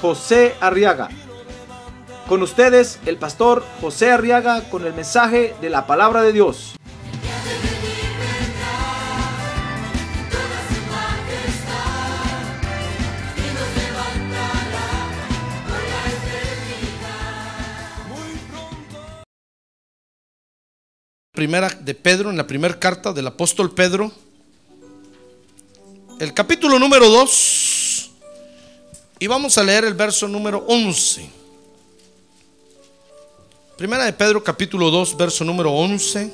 José Arriaga. Con ustedes, el pastor José Arriaga con el mensaje de la palabra de Dios. Primera de Pedro, en la primera carta del apóstol Pedro, el capítulo número 2, y vamos a leer el verso número 11. Primera de Pedro, capítulo 2, verso número 11.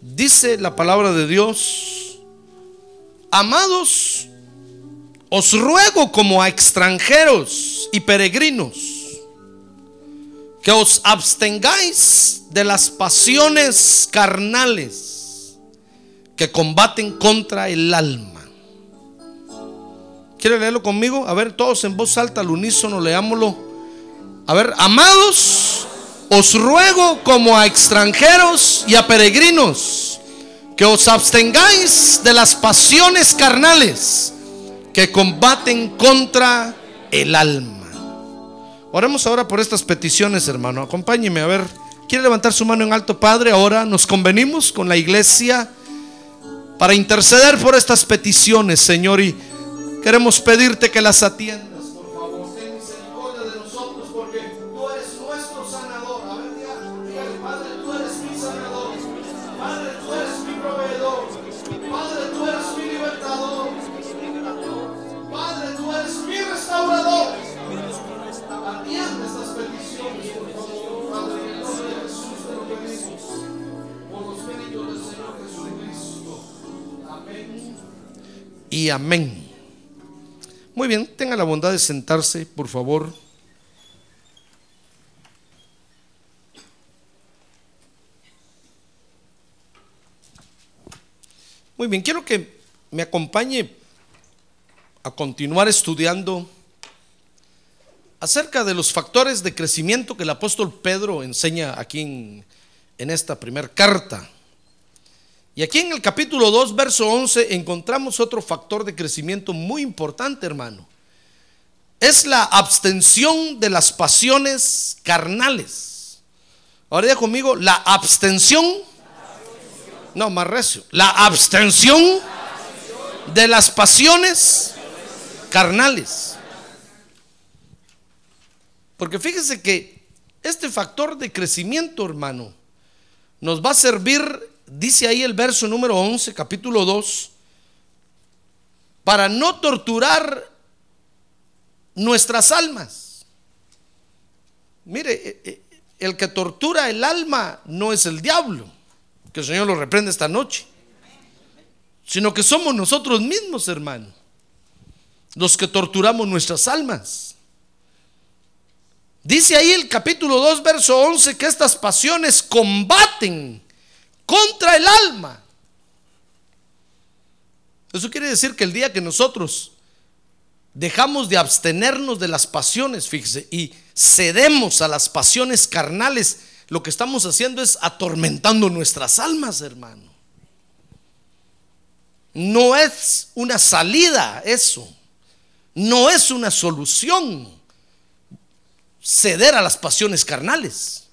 Dice la palabra de Dios, amados, os ruego como a extranjeros y peregrinos, que os abstengáis de las pasiones carnales que combaten contra el alma. ¿Quiere leerlo conmigo? A ver, todos en voz alta, al unísono, leámoslo. A ver, amados, os ruego como a extranjeros y a peregrinos que os abstengáis de las pasiones carnales que combaten contra el alma. Oremos ahora por estas peticiones, hermano. Acompáñeme a ver. ¿Quiere levantar su mano en alto, Padre? Ahora nos convenimos con la iglesia para interceder por estas peticiones, Señor. Y queremos pedirte que las atiendas, por favor. Ten misericordia de nosotros porque tú eres nuestro sanador. A ver, Padre, tú eres mi sanador. Padre, tú eres mi proveedor. Padre, tú eres mi libertador. Padre, tú eres mi restaurador. Atiende estas peticiones, por favor, Padre, en el nombre de Jesús te lo. Por los méritos del Señor Jesucristo. Amén. Y amén. Muy bien, tenga la bondad de sentarse, por favor. Muy bien, quiero que me acompañe a continuar estudiando acerca de los factores de crecimiento que el apóstol Pedro enseña aquí en, en esta primera carta. Y aquí en el capítulo 2, verso 11, encontramos otro factor de crecimiento muy importante, hermano. Es la abstención de las pasiones carnales. Ahora ya conmigo, la abstención. No, más recio. La abstención de las pasiones carnales. Porque fíjese que este factor de crecimiento, hermano, nos va a servir, dice ahí el verso número 11, capítulo 2, para no torturar nuestras almas. Mire, eh, eh, el que tortura el alma no es el diablo, que el Señor lo reprende esta noche, sino que somos nosotros mismos, hermano, los que torturamos nuestras almas. Dice ahí el capítulo 2, verso 11, que estas pasiones combaten contra el alma. Eso quiere decir que el día que nosotros dejamos de abstenernos de las pasiones, fíjese, y cedemos a las pasiones carnales, lo que estamos haciendo es atormentando nuestras almas, hermano. No es una salida eso, no es una solución ceder a las pasiones carnales,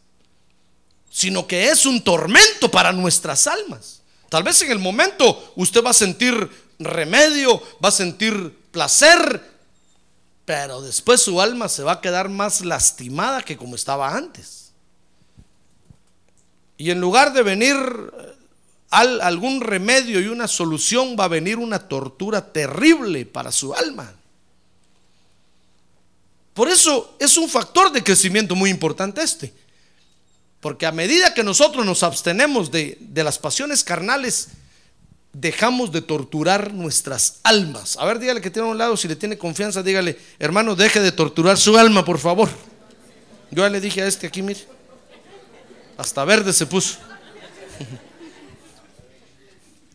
sino que es un tormento para nuestras almas. Tal vez en el momento usted va a sentir remedio, va a sentir placer, pero después su alma se va a quedar más lastimada que como estaba antes. Y en lugar de venir al, algún remedio y una solución, va a venir una tortura terrible para su alma. Por eso es un factor de crecimiento muy importante este. Porque a medida que nosotros nos abstenemos de, de las pasiones carnales, dejamos de torturar nuestras almas. A ver, dígale que tiene a un lado, si le tiene confianza, dígale, hermano, deje de torturar su alma, por favor. Yo ya le dije a este aquí, mire, hasta verde se puso.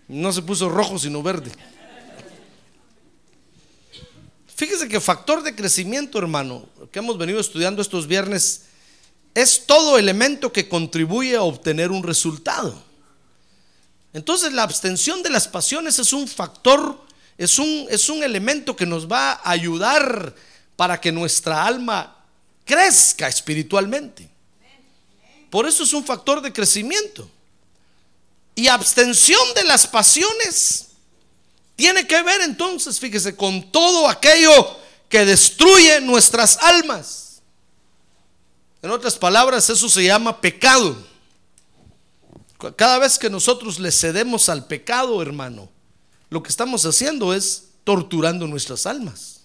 No se puso rojo, sino verde. Fíjese que factor de crecimiento, hermano, que hemos venido estudiando estos viernes, es todo elemento que contribuye a obtener un resultado. Entonces la abstención de las pasiones es un factor, es un, es un elemento que nos va a ayudar para que nuestra alma crezca espiritualmente. Por eso es un factor de crecimiento. Y abstención de las pasiones tiene que ver entonces, fíjese, con todo aquello que destruye nuestras almas. En otras palabras, eso se llama pecado. Cada vez que nosotros le cedemos al pecado, hermano, lo que estamos haciendo es torturando nuestras almas.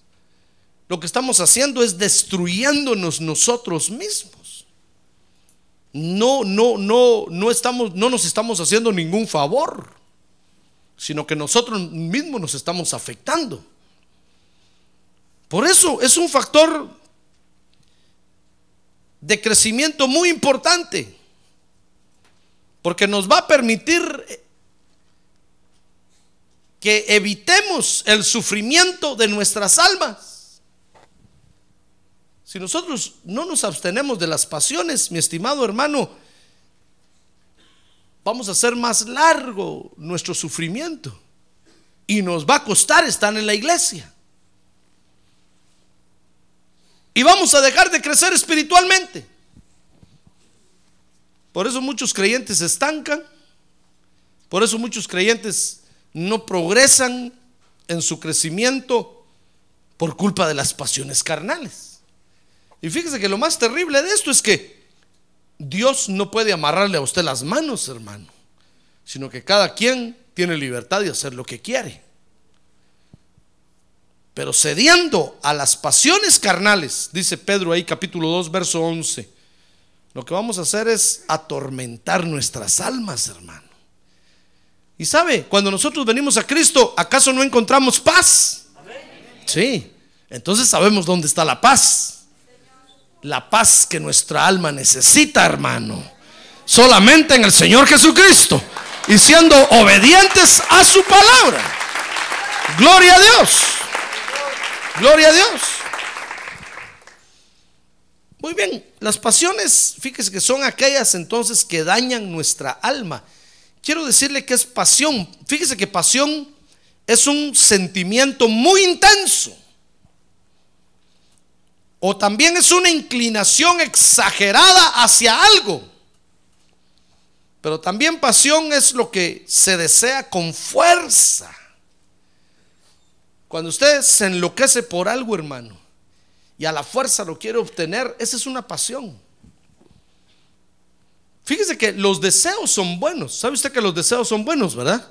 Lo que estamos haciendo es destruyéndonos nosotros mismos. No, no, no, no estamos, no nos estamos haciendo ningún favor, sino que nosotros mismos nos estamos afectando. Por eso es un factor de crecimiento muy importante. Porque nos va a permitir que evitemos el sufrimiento de nuestras almas. Si nosotros no nos abstenemos de las pasiones, mi estimado hermano, vamos a hacer más largo nuestro sufrimiento y nos va a costar estar en la iglesia. Y vamos a dejar de crecer espiritualmente. Por eso muchos creyentes se estancan. Por eso muchos creyentes no progresan en su crecimiento por culpa de las pasiones carnales. Y fíjese que lo más terrible de esto es que Dios no puede amarrarle a usted las manos, hermano, sino que cada quien tiene libertad de hacer lo que quiere. Pero cediendo a las pasiones carnales, dice Pedro ahí capítulo 2, verso 11, lo que vamos a hacer es atormentar nuestras almas, hermano. Y sabe, cuando nosotros venimos a Cristo, ¿acaso no encontramos paz? Sí, entonces sabemos dónde está la paz. La paz que nuestra alma necesita, hermano. Solamente en el Señor Jesucristo. Y siendo obedientes a su palabra. Gloria a Dios. Gloria a Dios. Muy bien, las pasiones, fíjese que son aquellas entonces que dañan nuestra alma. Quiero decirle que es pasión. Fíjese que pasión es un sentimiento muy intenso. O también es una inclinación exagerada hacia algo. Pero también pasión es lo que se desea con fuerza. Cuando usted se enloquece por algo, hermano, y a la fuerza lo quiere obtener, esa es una pasión. Fíjese que los deseos son buenos. ¿Sabe usted que los deseos son buenos, verdad?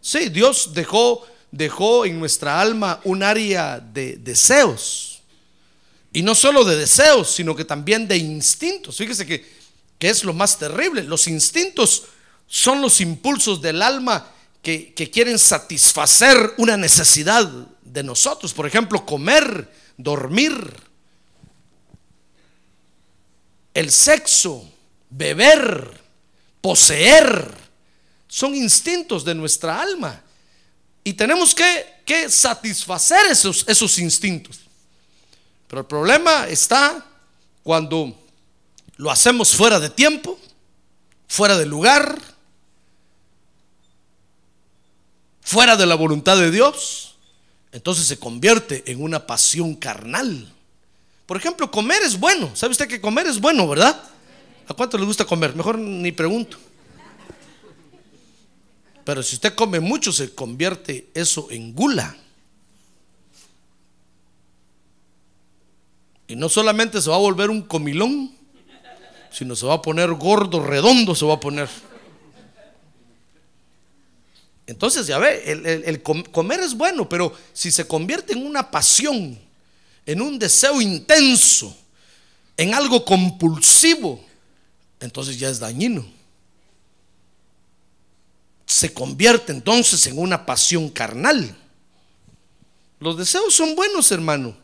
Sí, Dios dejó, dejó en nuestra alma un área de deseos. Y no solo de deseos, sino que también de instintos. Fíjese que, que es lo más terrible. Los instintos son los impulsos del alma que, quieren satisfacer una necesidad de nosotros. Por ejemplo, comer, dormir, el sexo, beber, poseer, son instintos de nuestra alma. Y tenemos que, que satisfacer esos, esos instintos. Pero el problema está cuando lo hacemos fuera de tiempo, fuera de lugar, fuera de la voluntad de Dios. Entonces se convierte en una pasión carnal. Por ejemplo, comer es bueno. ¿Sabe usted que comer es bueno, verdad? ¿A cuánto le gusta comer? Mejor ni pregunto. Pero si usted come mucho, se convierte eso en gula. Y no solamente se va a volver un comilón, sino se va a poner gordo, redondo, se va a poner. Entonces, ya ve, el, comer es bueno, pero si se convierte en una pasión, en un deseo intenso, en algo compulsivo, entonces ya es dañino. se convierte entonces en una pasión carnal. Los deseos son buenos, hermano,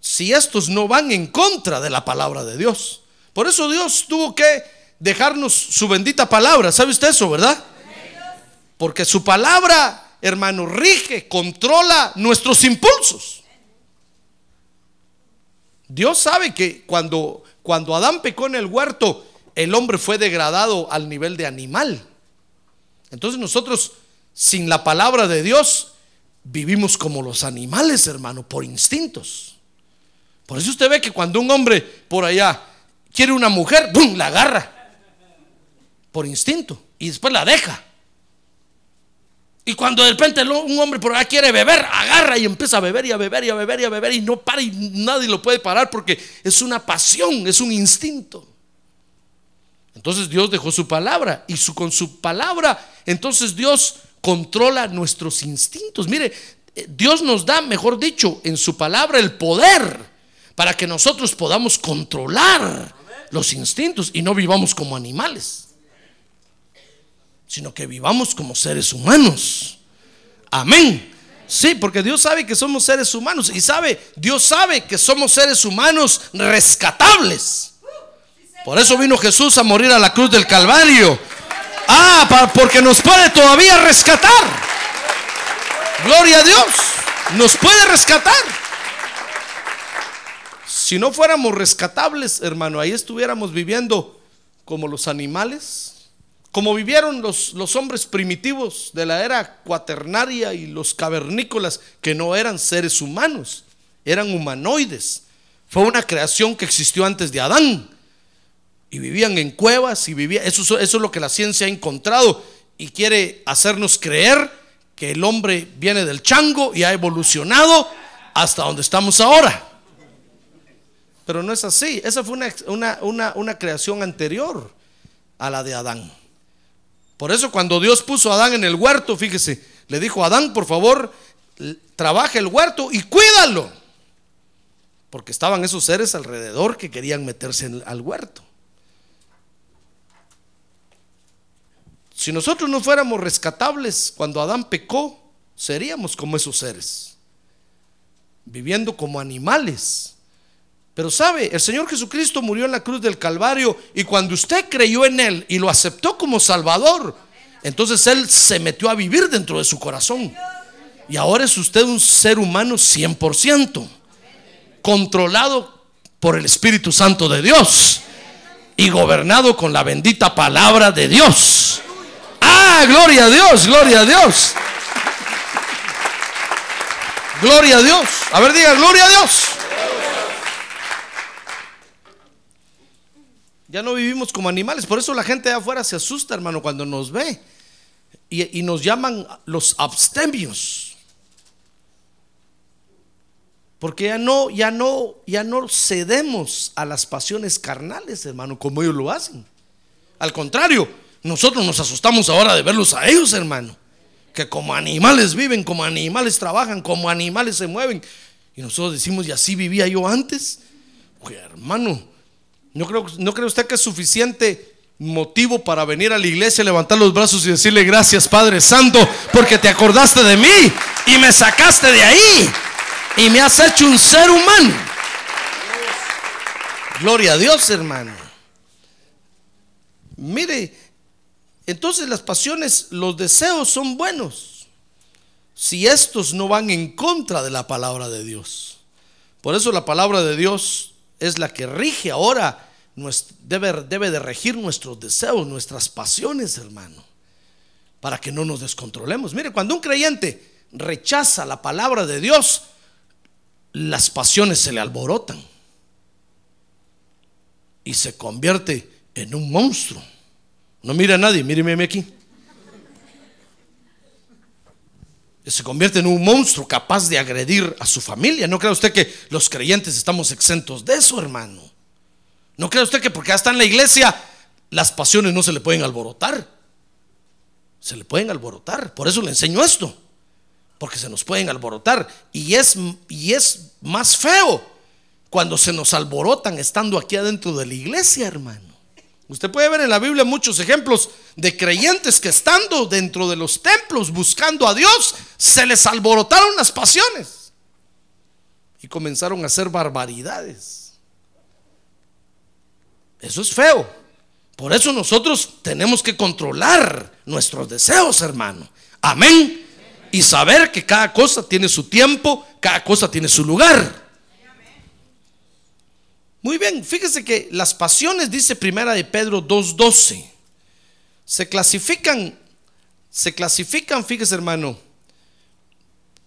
si estos no van en contra de la palabra de Dios. Por eso Dios tuvo que dejarnos su bendita palabra. ¿Sabe usted eso, verdad? Porque su palabra, hermano, rige, controla nuestros impulsos. Dios sabe que cuando, cuando Adán pecó en el huerto, el hombre fue degradado al nivel de animal. Entonces nosotros, sin la palabra de Dios, vivimos como los animales, hermano, por instintos. Por eso usted ve que cuando un hombre por allá quiere una mujer, ¡bum! la agarra. Por instinto. Y después la deja. Y cuando de repente un hombre por allá quiere beber, agarra y empieza a beber y a beber y a beber y a beber y no para y nadie lo puede parar porque es una pasión, es un instinto. Entonces Dios dejó su palabra y su, con su palabra, entonces Dios controla nuestros instintos. Mire, eh, Dios nos da, mejor dicho, en su palabra el poder para que nosotros podamos controlar los instintos y no vivamos como animales, sino que vivamos como seres humanos. Amén. Sí, porque Dios sabe que somos seres humanos y sabe, Dios sabe que somos seres humanos rescatables. Por eso vino Jesús a morir a la cruz del Calvario. Ah, porque nos puede todavía rescatar. Gloria a Dios. Nos puede rescatar. Si no fuéramos rescatables, hermano, ahí estuviéramos viviendo como los animales, como vivieron los, los hombres primitivos de la era cuaternaria y los cavernícolas, que no eran seres humanos, eran humanoides. Fue una creación que existió antes de Adán y vivían en cuevas y vivían, eso, eso es lo que la ciencia ha encontrado y quiere hacernos creer que el hombre viene del chango y ha evolucionado hasta donde estamos ahora. Pero no es así, esa fue una, una, una creación anterior a la de Adán. Por eso cuando Dios puso a Adán en el huerto, fíjese, le dijo Adán, por favor, trabaja el huerto y cuídalo. Porque estaban esos seres alrededor que querían meterse al huerto. Si nosotros no fuéramos rescatables cuando Adán pecó, seríamos como esos seres, viviendo como animales. Pero sabe, el Señor Jesucristo murió en la cruz del Calvario y cuando usted creyó en Él y lo aceptó como Salvador, entonces Él se metió a vivir dentro de su corazón. Y ahora es usted un ser humano 100%, controlado por el Espíritu Santo de Dios y gobernado con la bendita palabra de Dios. Ah, gloria a Dios, gloria a Dios. Gloria a Dios. A ver, diga, gloria a Dios. Ya no vivimos como animales. Por eso la gente de afuera se asusta, hermano, cuando nos ve. Y, nos llaman los abstemios. Porque ya no, ya no, ya no cedemos a las pasiones carnales, hermano, como ellos lo hacen. Al contrario, nosotros nos asustamos ahora de verlos a ellos, hermano. Que como animales viven, como animales trabajan, como animales se mueven. Y nosotros decimos, y así vivía yo antes. Oye, hermano, ¿no, ¿no cree usted que es suficiente motivo para venir a la iglesia, levantar los brazos y decirle gracias Padre Santo porque te acordaste de mí y me sacaste de ahí y me has hecho un ser humano? Gloria a Dios, hermano. Mire, entonces las pasiones, los deseos son buenos si estos no van en contra de la palabra de Dios. Por eso la palabra de Dios es la que rige ahora, debe, de regir nuestros deseos, nuestras pasiones, hermano, para que no nos descontrolemos. Mire, cuando un creyente rechaza la palabra de Dios, las pasiones se le alborotan y se convierte en un monstruo. No mira a nadie, míreme aquí. Se convierte en un monstruo capaz de agredir a su familia. ¿No cree usted que los creyentes estamos exentos de eso, hermano? ¿No cree usted que porque ya está en la iglesia las pasiones no se le pueden alborotar? Se le pueden alborotar. Por eso le enseño esto. Porque se nos pueden alborotar. Y es, y es más feo cuando se nos alborotan estando aquí adentro de la iglesia, hermano. Usted puede ver en la Biblia muchos ejemplos de creyentes que estando dentro de los templos buscando a Dios, se les alborotaron las pasiones y comenzaron a hacer barbaridades. Eso es feo. Por eso nosotros tenemos que controlar nuestros deseos, hermano. Amén. Y saber que cada cosa tiene su tiempo, cada cosa tiene su lugar. Muy bien, fíjese que las pasiones, dice primera de Pedro 2.12, se clasifican, se clasifican, fíjese hermano,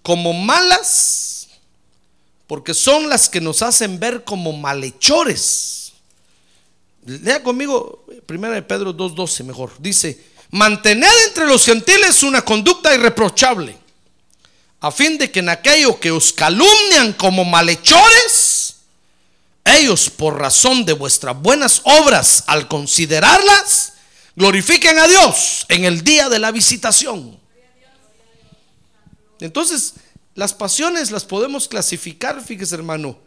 como malas, porque son las que nos hacen ver como malhechores. Lea conmigo primera de Pedro 2.12 mejor. Dice, mantened entre los gentiles una conducta irreprochable, a fin de que en aquello que os calumnian como malhechores, ellos por razón de vuestras buenas obras, al considerarlas, glorifiquen a Dios en el día de la visitación. Entonces, las pasiones las podemos clasificar, fíjese hermano,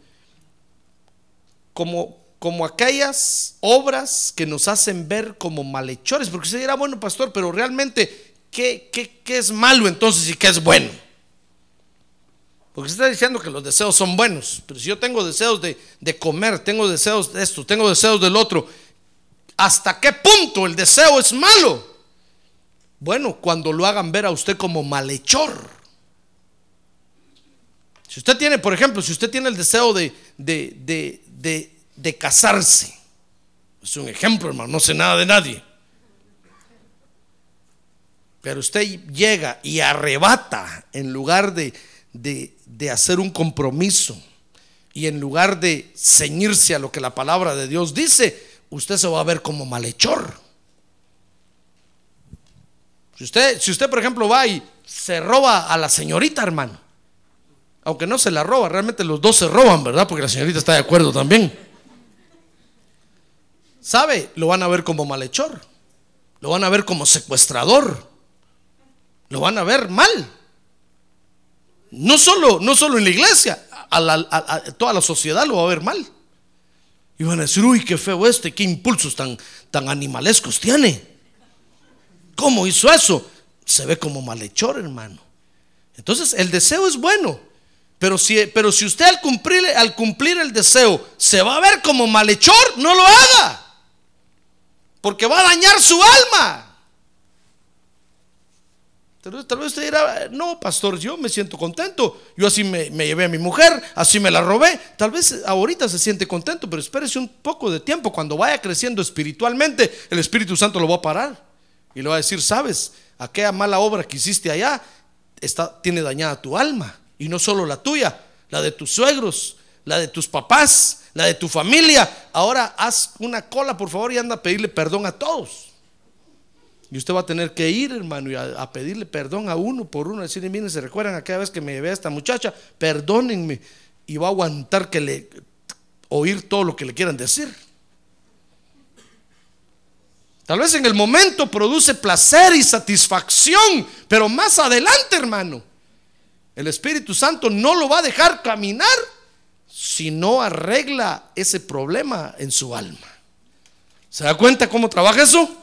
como, como aquellas obras que nos hacen ver como malhechores. Porque usted dirá, bueno, pastor, pero realmente, ¿qué, qué, qué es malo entonces y qué es bueno? Porque usted está diciendo que los deseos son buenos, pero si yo tengo deseos de, de, comer, tengo deseos de esto, tengo deseos del otro, ¿hasta qué punto el deseo es malo? Bueno, cuando lo hagan ver a usted como malhechor. Si usted tiene, por ejemplo, si usted tiene el deseo de, de, de, de, de casarse, es un ejemplo, hermano, no sé nada de nadie. Pero usted llega y arrebata en lugar de, de, de, hacer un compromiso y en lugar de ceñirse a lo que la palabra de Dios dice, usted se va a ver como malhechor. Si usted, si usted por ejemplo, va y se roba a la señorita, hermano, aunque no se la roba, realmente los dos se roban, ¿verdad? Porque la señorita está de acuerdo también. ¿Sabe? Lo van a ver como malhechor. Lo van a ver como secuestrador. Lo van a ver mal. No solo, no solo en la iglesia, toda la sociedad lo va a ver mal. Y van a decir, uy, qué feo este, qué impulsos tan, tan animalescos tiene. ¿Cómo hizo eso? Se ve como malhechor, hermano. Entonces, el deseo es bueno. Pero si, pero si usted al cumplir, al cumplir el deseo se va a ver como malhechor, no lo haga. Porque va a dañar su alma. Tal vez, tal vez usted dirá, no, pastor, yo me siento contento. Yo así me, me, llevé a mi mujer, así me la robé. Tal vez ahorita se siente contento, pero espérese un poco de tiempo. Cuando vaya creciendo espiritualmente, el Espíritu Santo lo va a parar. Y le va a decir, sabes, aquella mala obra que hiciste allá está, tiene dañada tu alma. Y no solo la tuya, la de tus suegros, la de tus papás, la de tu familia. Ahora haz una cola, por favor, y anda a pedirle perdón a todos. Y usted va a tener que ir, hermano, y a, pedirle perdón a uno por uno. Decirle, miren, se recuerdan aquella vez que me llevé a esta muchacha, perdónenme. Y va a aguantar que le oír todo lo que le quieran decir. Tal vez en el momento produce placer y satisfacción, pero más adelante, hermano, el Espíritu Santo no lo va a dejar caminar si no arregla ese problema en su alma. ¿Se da cuenta cómo trabaja eso?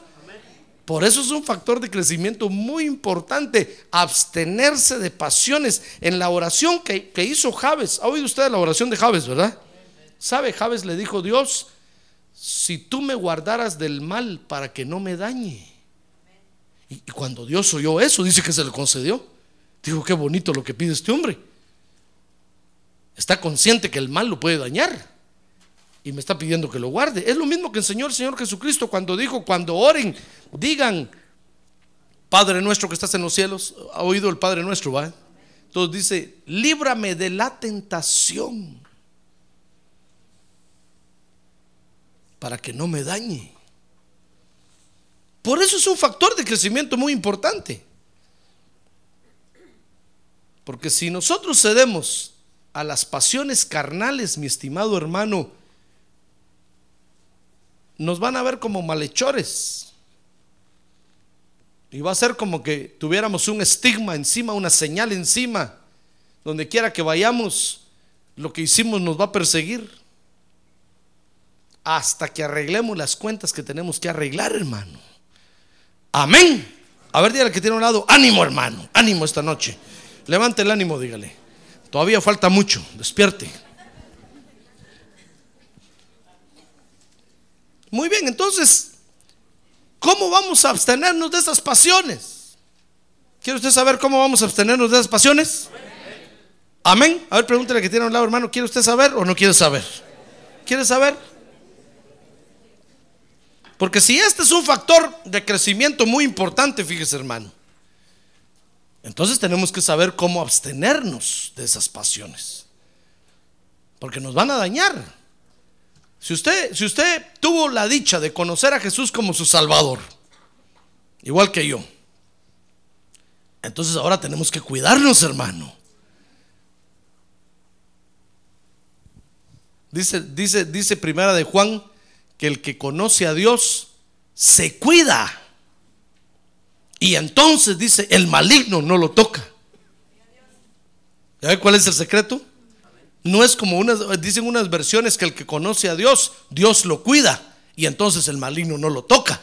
Por eso es un factor de crecimiento muy importante, abstenerse de pasiones. En la oración que, hizo Javes, ¿ha oído usted la oración de Javes, verdad? ¿Sabe? Javes le dijo, Dios, si tú me guardaras del mal para que no me dañe. Y, y cuando Dios oyó eso, dice que se le concedió. Digo, qué bonito lo que pide este hombre. Está consciente que el mal lo puede dañar y me está pidiendo que lo guarde. Es lo mismo que enseñó el Señor Jesucristo cuando dijo, cuando oren, digan, Padre nuestro que estás en los cielos, ha oído el Padre nuestro, ¿va? Entonces dice, líbrame de la tentación para que no me dañe. Por eso es un factor de crecimiento muy importante. Porque si nosotros cedemos a las pasiones carnales, mi estimado hermano, nos van a ver como malhechores. Y va a ser como que tuviéramos un estigma encima, una señal encima. Donde quiera que vayamos, lo que hicimos nos va a perseguir. hasta que arreglemos las cuentas que tenemos que arreglar, hermano. Amén. A ver, dígale que tiene un lado, ánimo, hermano, ánimo esta noche. Levante el ánimo, dígale. Todavía falta mucho, despierte. Muy bien, entonces, ¿cómo vamos a abstenernos de esas pasiones? ¿Quiere usted saber cómo vamos a abstenernos de esas pasiones? Amén. A ver, pregúntele que tiene a un lado, hermano, ¿quiere usted saber o no quiere saber? ¿Quiere saber? Porque si este es un factor de crecimiento muy importante, fíjese hermano, entonces tenemos que saber cómo abstenernos de esas pasiones. Porque nos van a dañar. Si usted, si usted tuvo la dicha de conocer a Jesús como su Salvador, igual que yo, entonces ahora tenemos que cuidarnos, hermano. Dice, dice, dice primera de Juan que el que conoce a Dios se cuida. Y entonces dice, el maligno no lo toca. ¿Ya ve cuál es el secreto? No es como unas, dicen unas versiones que el que conoce a Dios, Dios lo cuida y entonces el maligno no lo toca.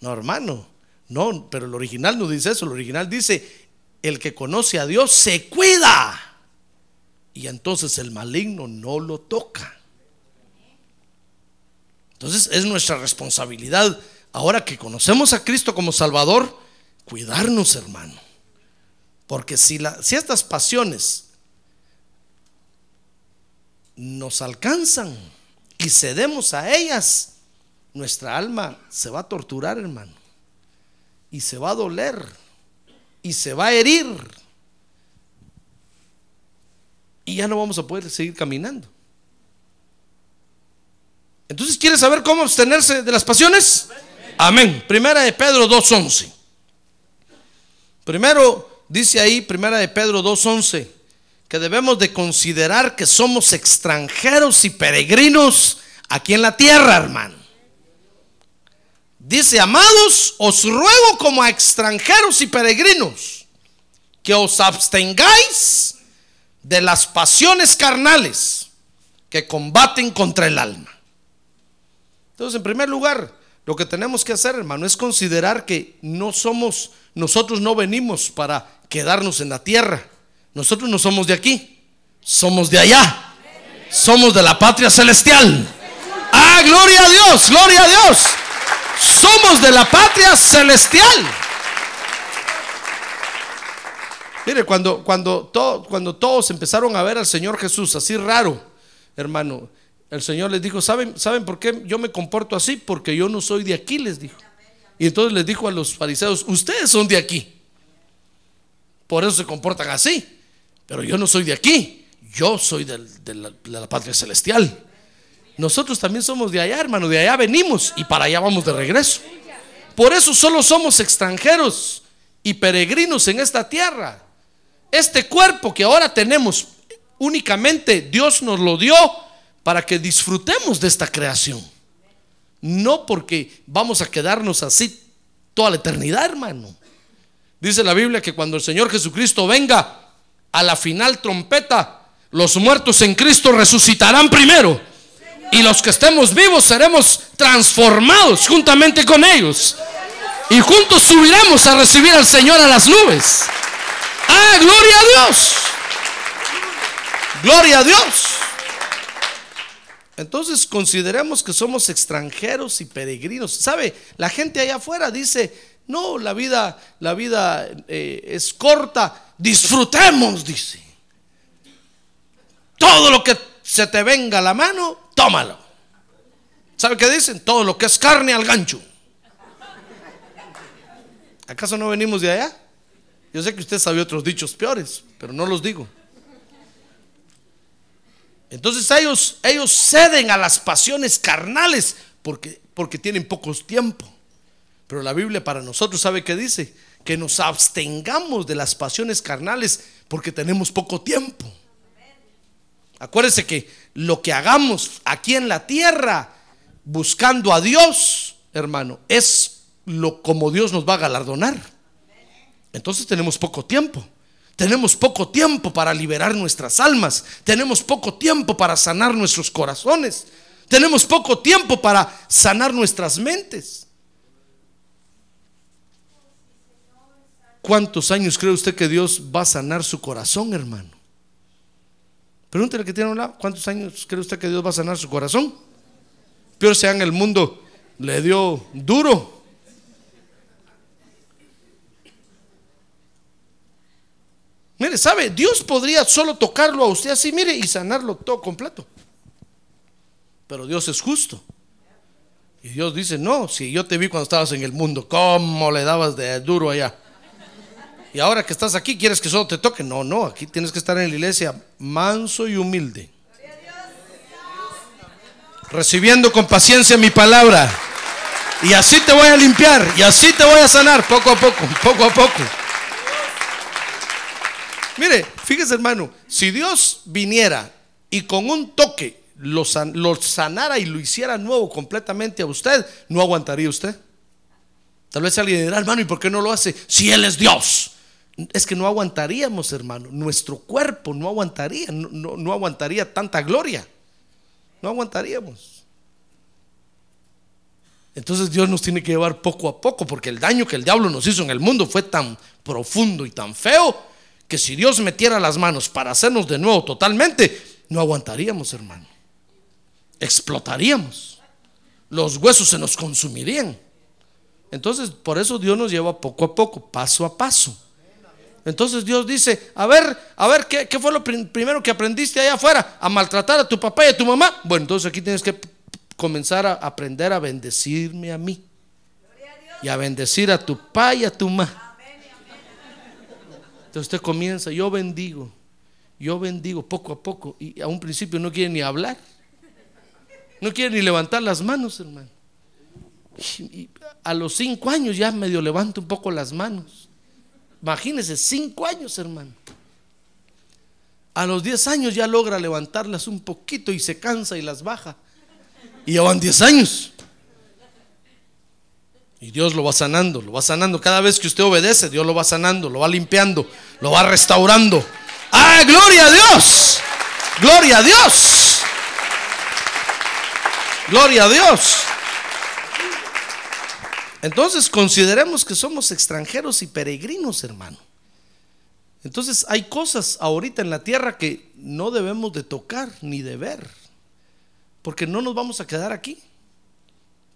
No, hermano, no, pero el original no dice eso, el original dice, el que conoce a Dios se cuida y entonces el maligno no lo toca. Entonces es nuestra responsabilidad, ahora que conocemos a Cristo como Salvador, cuidarnos, hermano. Porque si, la, si estas pasiones nos alcanzan y cedemos a ellas, nuestra alma se va a torturar, hermano. Y se va a doler. Y se va a herir. Y ya no vamos a poder seguir caminando. Entonces, ¿quiere saber cómo abstenerse de las pasiones? Amén. Primera de Pedro 2.11. Primero dice ahí, primera de Pedro 2.11 que debemos de considerar que somos extranjeros y peregrinos aquí en la tierra, hermano. Dice, amados, os ruego como a extranjeros y peregrinos que os abstengáis de las pasiones carnales que combaten contra el alma. Entonces, en primer lugar, lo que tenemos que hacer, hermano, es considerar que no somos, nosotros no venimos para quedarnos en la tierra. Nosotros no somos de aquí, somos de allá. Somos de la patria celestial. Ah, gloria a Dios, gloria a Dios. Somos de la patria celestial. Mire, cuando, cuando, cuando todos empezaron a ver al Señor Jesús así raro, hermano, el Señor les dijo, ¿saben, ¿saben por qué yo me comporto así? Porque yo no soy de aquí, les dijo. Y entonces les dijo a los fariseos, ustedes son de aquí. Por eso se comportan así. Pero yo no soy de aquí, yo soy de, la, patria celestial. Nosotros también somos de allá, hermano, de allá venimos y para allá vamos de regreso. Por eso solo somos extranjeros y peregrinos en esta tierra. Este cuerpo que ahora tenemos, únicamente Dios nos lo dio para que disfrutemos de esta creación. No porque vamos a quedarnos así toda la eternidad, hermano. Dice la Biblia que cuando el Señor Jesucristo venga, a la final trompeta, los muertos en Cristo resucitarán primero. Y los que estemos vivos seremos transformados juntamente con ellos. Y juntos subiremos a recibir al Señor a las nubes. Ah, gloria a Dios. Gloria a Dios. Entonces consideremos que somos extranjeros y peregrinos. ¿Sabe? La gente allá afuera dice, no, la vida, la vida eh, es corta disfrutemos, dice. Todo lo que se te venga a la mano, tómalo. ¿Sabe qué dicen? Todo lo que es carne al gancho. ¿Acaso no venimos de allá? Yo sé que usted sabe otros dichos peores, pero no los digo. Entonces ellos, ellos ceden a las pasiones carnales porque, porque tienen pocos tiempo. Pero la Biblia para nosotros sabe qué dice que nos abstengamos de las pasiones carnales porque tenemos poco tiempo. Acuérdese que lo que hagamos aquí en la tierra buscando a Dios, hermano, es lo como Dios nos va a galardonar. Entonces tenemos poco tiempo. Tenemos poco tiempo para liberar nuestras almas. Tenemos poco tiempo para sanar nuestros corazones. Tenemos poco tiempo para sanar nuestras mentes. ¿Cuántos años cree usted que Dios va a sanar su corazón, hermano? Pregúntele que tiene un lado, ¿cuántos años cree usted que Dios va a sanar su corazón? Peor sea en el mundo, le dio duro. Mire, ¿sabe? Dios podría solo tocarlo a usted así, mire, y sanarlo todo completo. Pero Dios es justo. Y Dios dice, no, si yo te vi cuando estabas en el mundo, ¿cómo le dabas de duro allá? Y ahora que estás aquí, ¿quieres que solo te toque? No, no, aquí tienes que estar en la iglesia manso y humilde. Recibiendo con paciencia mi palabra. Y así te voy a limpiar, y así te voy a sanar, poco a poco, poco a poco. Mire, fíjese hermano, si Dios viniera y con un toque lo, sanara y lo hiciera nuevo completamente a usted, no aguantaría usted. Tal vez alguien dirá, hermano, ¿y por qué no lo hace? Si Él es Dios. Es que no aguantaríamos, hermano. Nuestro cuerpo no aguantaría, no, aguantaría tanta gloria. No aguantaríamos. Entonces Dios nos tiene que llevar poco a poco, porque el daño que el diablo nos hizo en el mundo fue tan profundo y tan feo que si Dios metiera las manos para hacernos de nuevo totalmente, no aguantaríamos, hermano. Explotaríamos. Los huesos se nos consumirían. Entonces, por eso Dios nos lleva poco a poco, paso a paso. Entonces Dios dice, a ver, a ver, ¿qué, fue lo primero que aprendiste allá afuera? A maltratar a tu papá y a tu mamá. Bueno, entonces aquí tienes que comenzar a aprender a bendecirme a mí. Y a bendecir a tu papá y a tu mamá. Entonces usted comienza, yo bendigo, yo bendigo poco a poco. Y a un principio no quiere ni hablar. No quiere ni levantar las manos, hermano. Y a los cinco años ya medio levanta un poco las manos. Imagínese, cinco años, hermano. A los diez años ya logra levantarlas un poquito y se cansa y las baja. Y ya diez años. Y Dios lo va sanando, lo va sanando. Cada vez que usted obedece, Dios lo va sanando, lo va limpiando, lo va restaurando. ¡Ah, gloria a Dios! ¡Gloria a Dios! ¡Gloria a Dios! Entonces consideremos que somos extranjeros y peregrinos, hermano. Entonces hay cosas ahorita en la tierra que no debemos de tocar ni de ver, porque no nos vamos a quedar aquí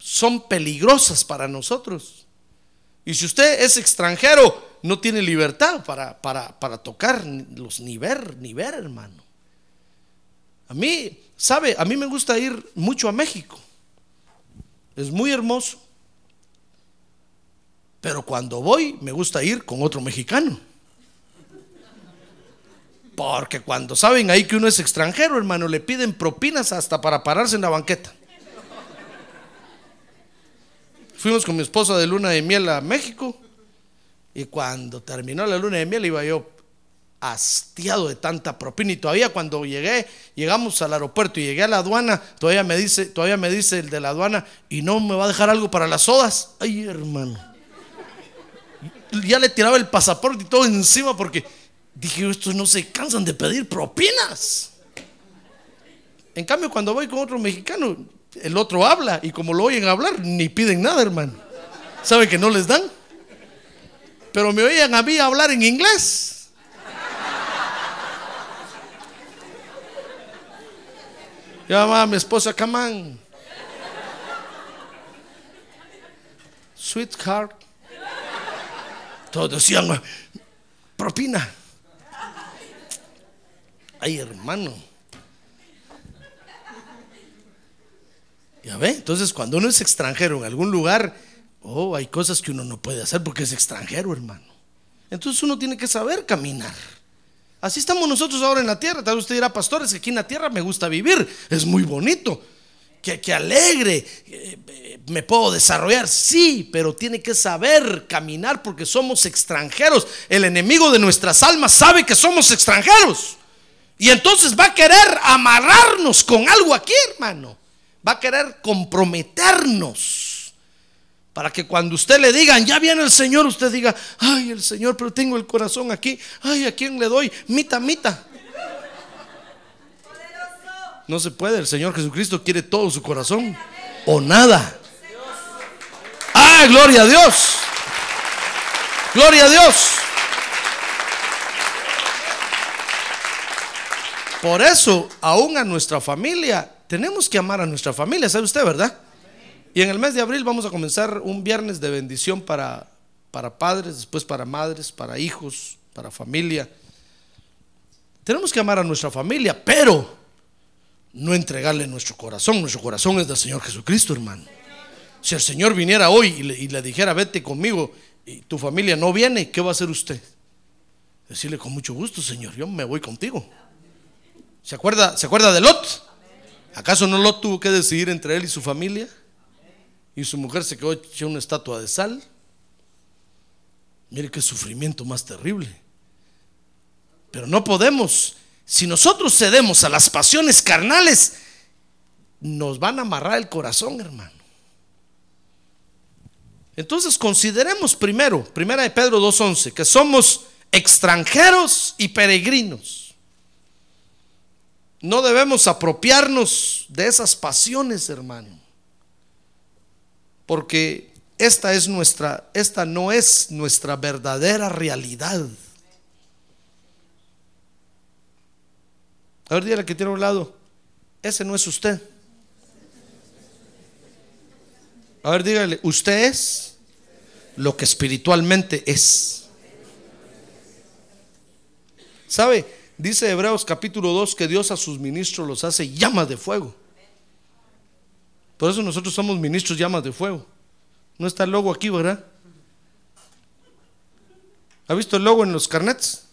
son peligrosas para nosotros. Y si usted es extranjero, no tiene libertad para, para, para tocar los ni ver, ni ver, hermano. A mí, ¿sabe? A mí me gusta ir mucho a México. Es muy hermoso. Pero cuando voy, me gusta ir con otro mexicano. Porque cuando saben ahí que uno es extranjero, hermano, le piden propinas hasta para pararse en la banqueta. Fuimos con mi esposa de luna de miel a México y cuando terminó la luna de miel iba yo hastiado de tanta propina y todavía cuando llegué, llegamos al aeropuerto y llegué a la aduana, todavía me dice, todavía me dice el de la aduana, y no me va a dejar algo para las sodas. Ay, hermano. Ya le tiraba el pasaporte y todo encima porque dije, estos no se cansan de pedir propinas. En cambio, cuando voy con otro mexicano, el otro habla y como lo oyen hablar, ni piden nada, hermano. ¿Saben que no les dan? Pero me oían a mí hablar en inglés. Llamaba a mi esposa, come on. Sweetheart. Todos decían, propina. Ay, hermano. Ya ve, entonces cuando uno es extranjero en algún lugar, oh, hay cosas que uno no puede hacer porque es extranjero, hermano. Entonces uno tiene que saber caminar. Así estamos nosotros ahora en la tierra. Tal vez usted dirá, pastores, que aquí en la tierra me gusta vivir, es muy bonito, que, que alegre, eh, me puedo desarrollar. Sí, pero tiene que saber caminar porque somos extranjeros. El enemigo de nuestras almas sabe que somos extranjeros. Y entonces va a querer amarrarnos con algo aquí, hermano va a querer comprometernos para que cuando usted le digan, ya viene el Señor, usted diga, ay, el Señor, pero tengo el corazón aquí, ay, ¿a quién le doy? Mita, mita. No se puede. El Señor Jesucristo quiere todo su corazón o nada. ¡Ah, gloria a Dios! ¡Gloria a Dios! Por eso, aún a nuestra familia, tenemos que amar a nuestra familia, ¿sabe usted, verdad? Y en el mes de abril vamos a comenzar un viernes de bendición para, para padres, después para madres, para hijos, para familia. Tenemos que amar a nuestra familia, pero no entregarle nuestro corazón. Nuestro corazón es del Señor Jesucristo, hermano. Si el Señor viniera hoy y le, dijera, vete conmigo, y tu familia no viene, ¿qué va a hacer usted? Decirle con mucho gusto, Señor, yo me voy contigo. ¿Se acuerda, ¿se acuerda de Lot? ¿Acaso no Lot tuvo que decidir entre él y su familia? Y su mujer se quedó hecha una estatua de sal. Mire qué sufrimiento más terrible. Pero no podemos. Si nosotros cedemos a las pasiones carnales, nos van a amarrar el corazón, hermano. Entonces consideremos primero, primera de Pedro 2.11, que somos extranjeros y peregrinos. No debemos apropiarnos de esas pasiones, hermano. Porque esta es nuestra, esta no es nuestra verdadera realidad. A ver, dígale que tiene a un lado, ese no es usted. A ver, dígale, usted es lo que espiritualmente es. ¿Sabe? Dice Hebreos capítulo 2 que Dios a sus ministros los hace llamas de fuego. Por eso nosotros somos ministros llamas de fuego. No está el logo aquí, ¿verdad? ¿Ha visto el logo en los carnets?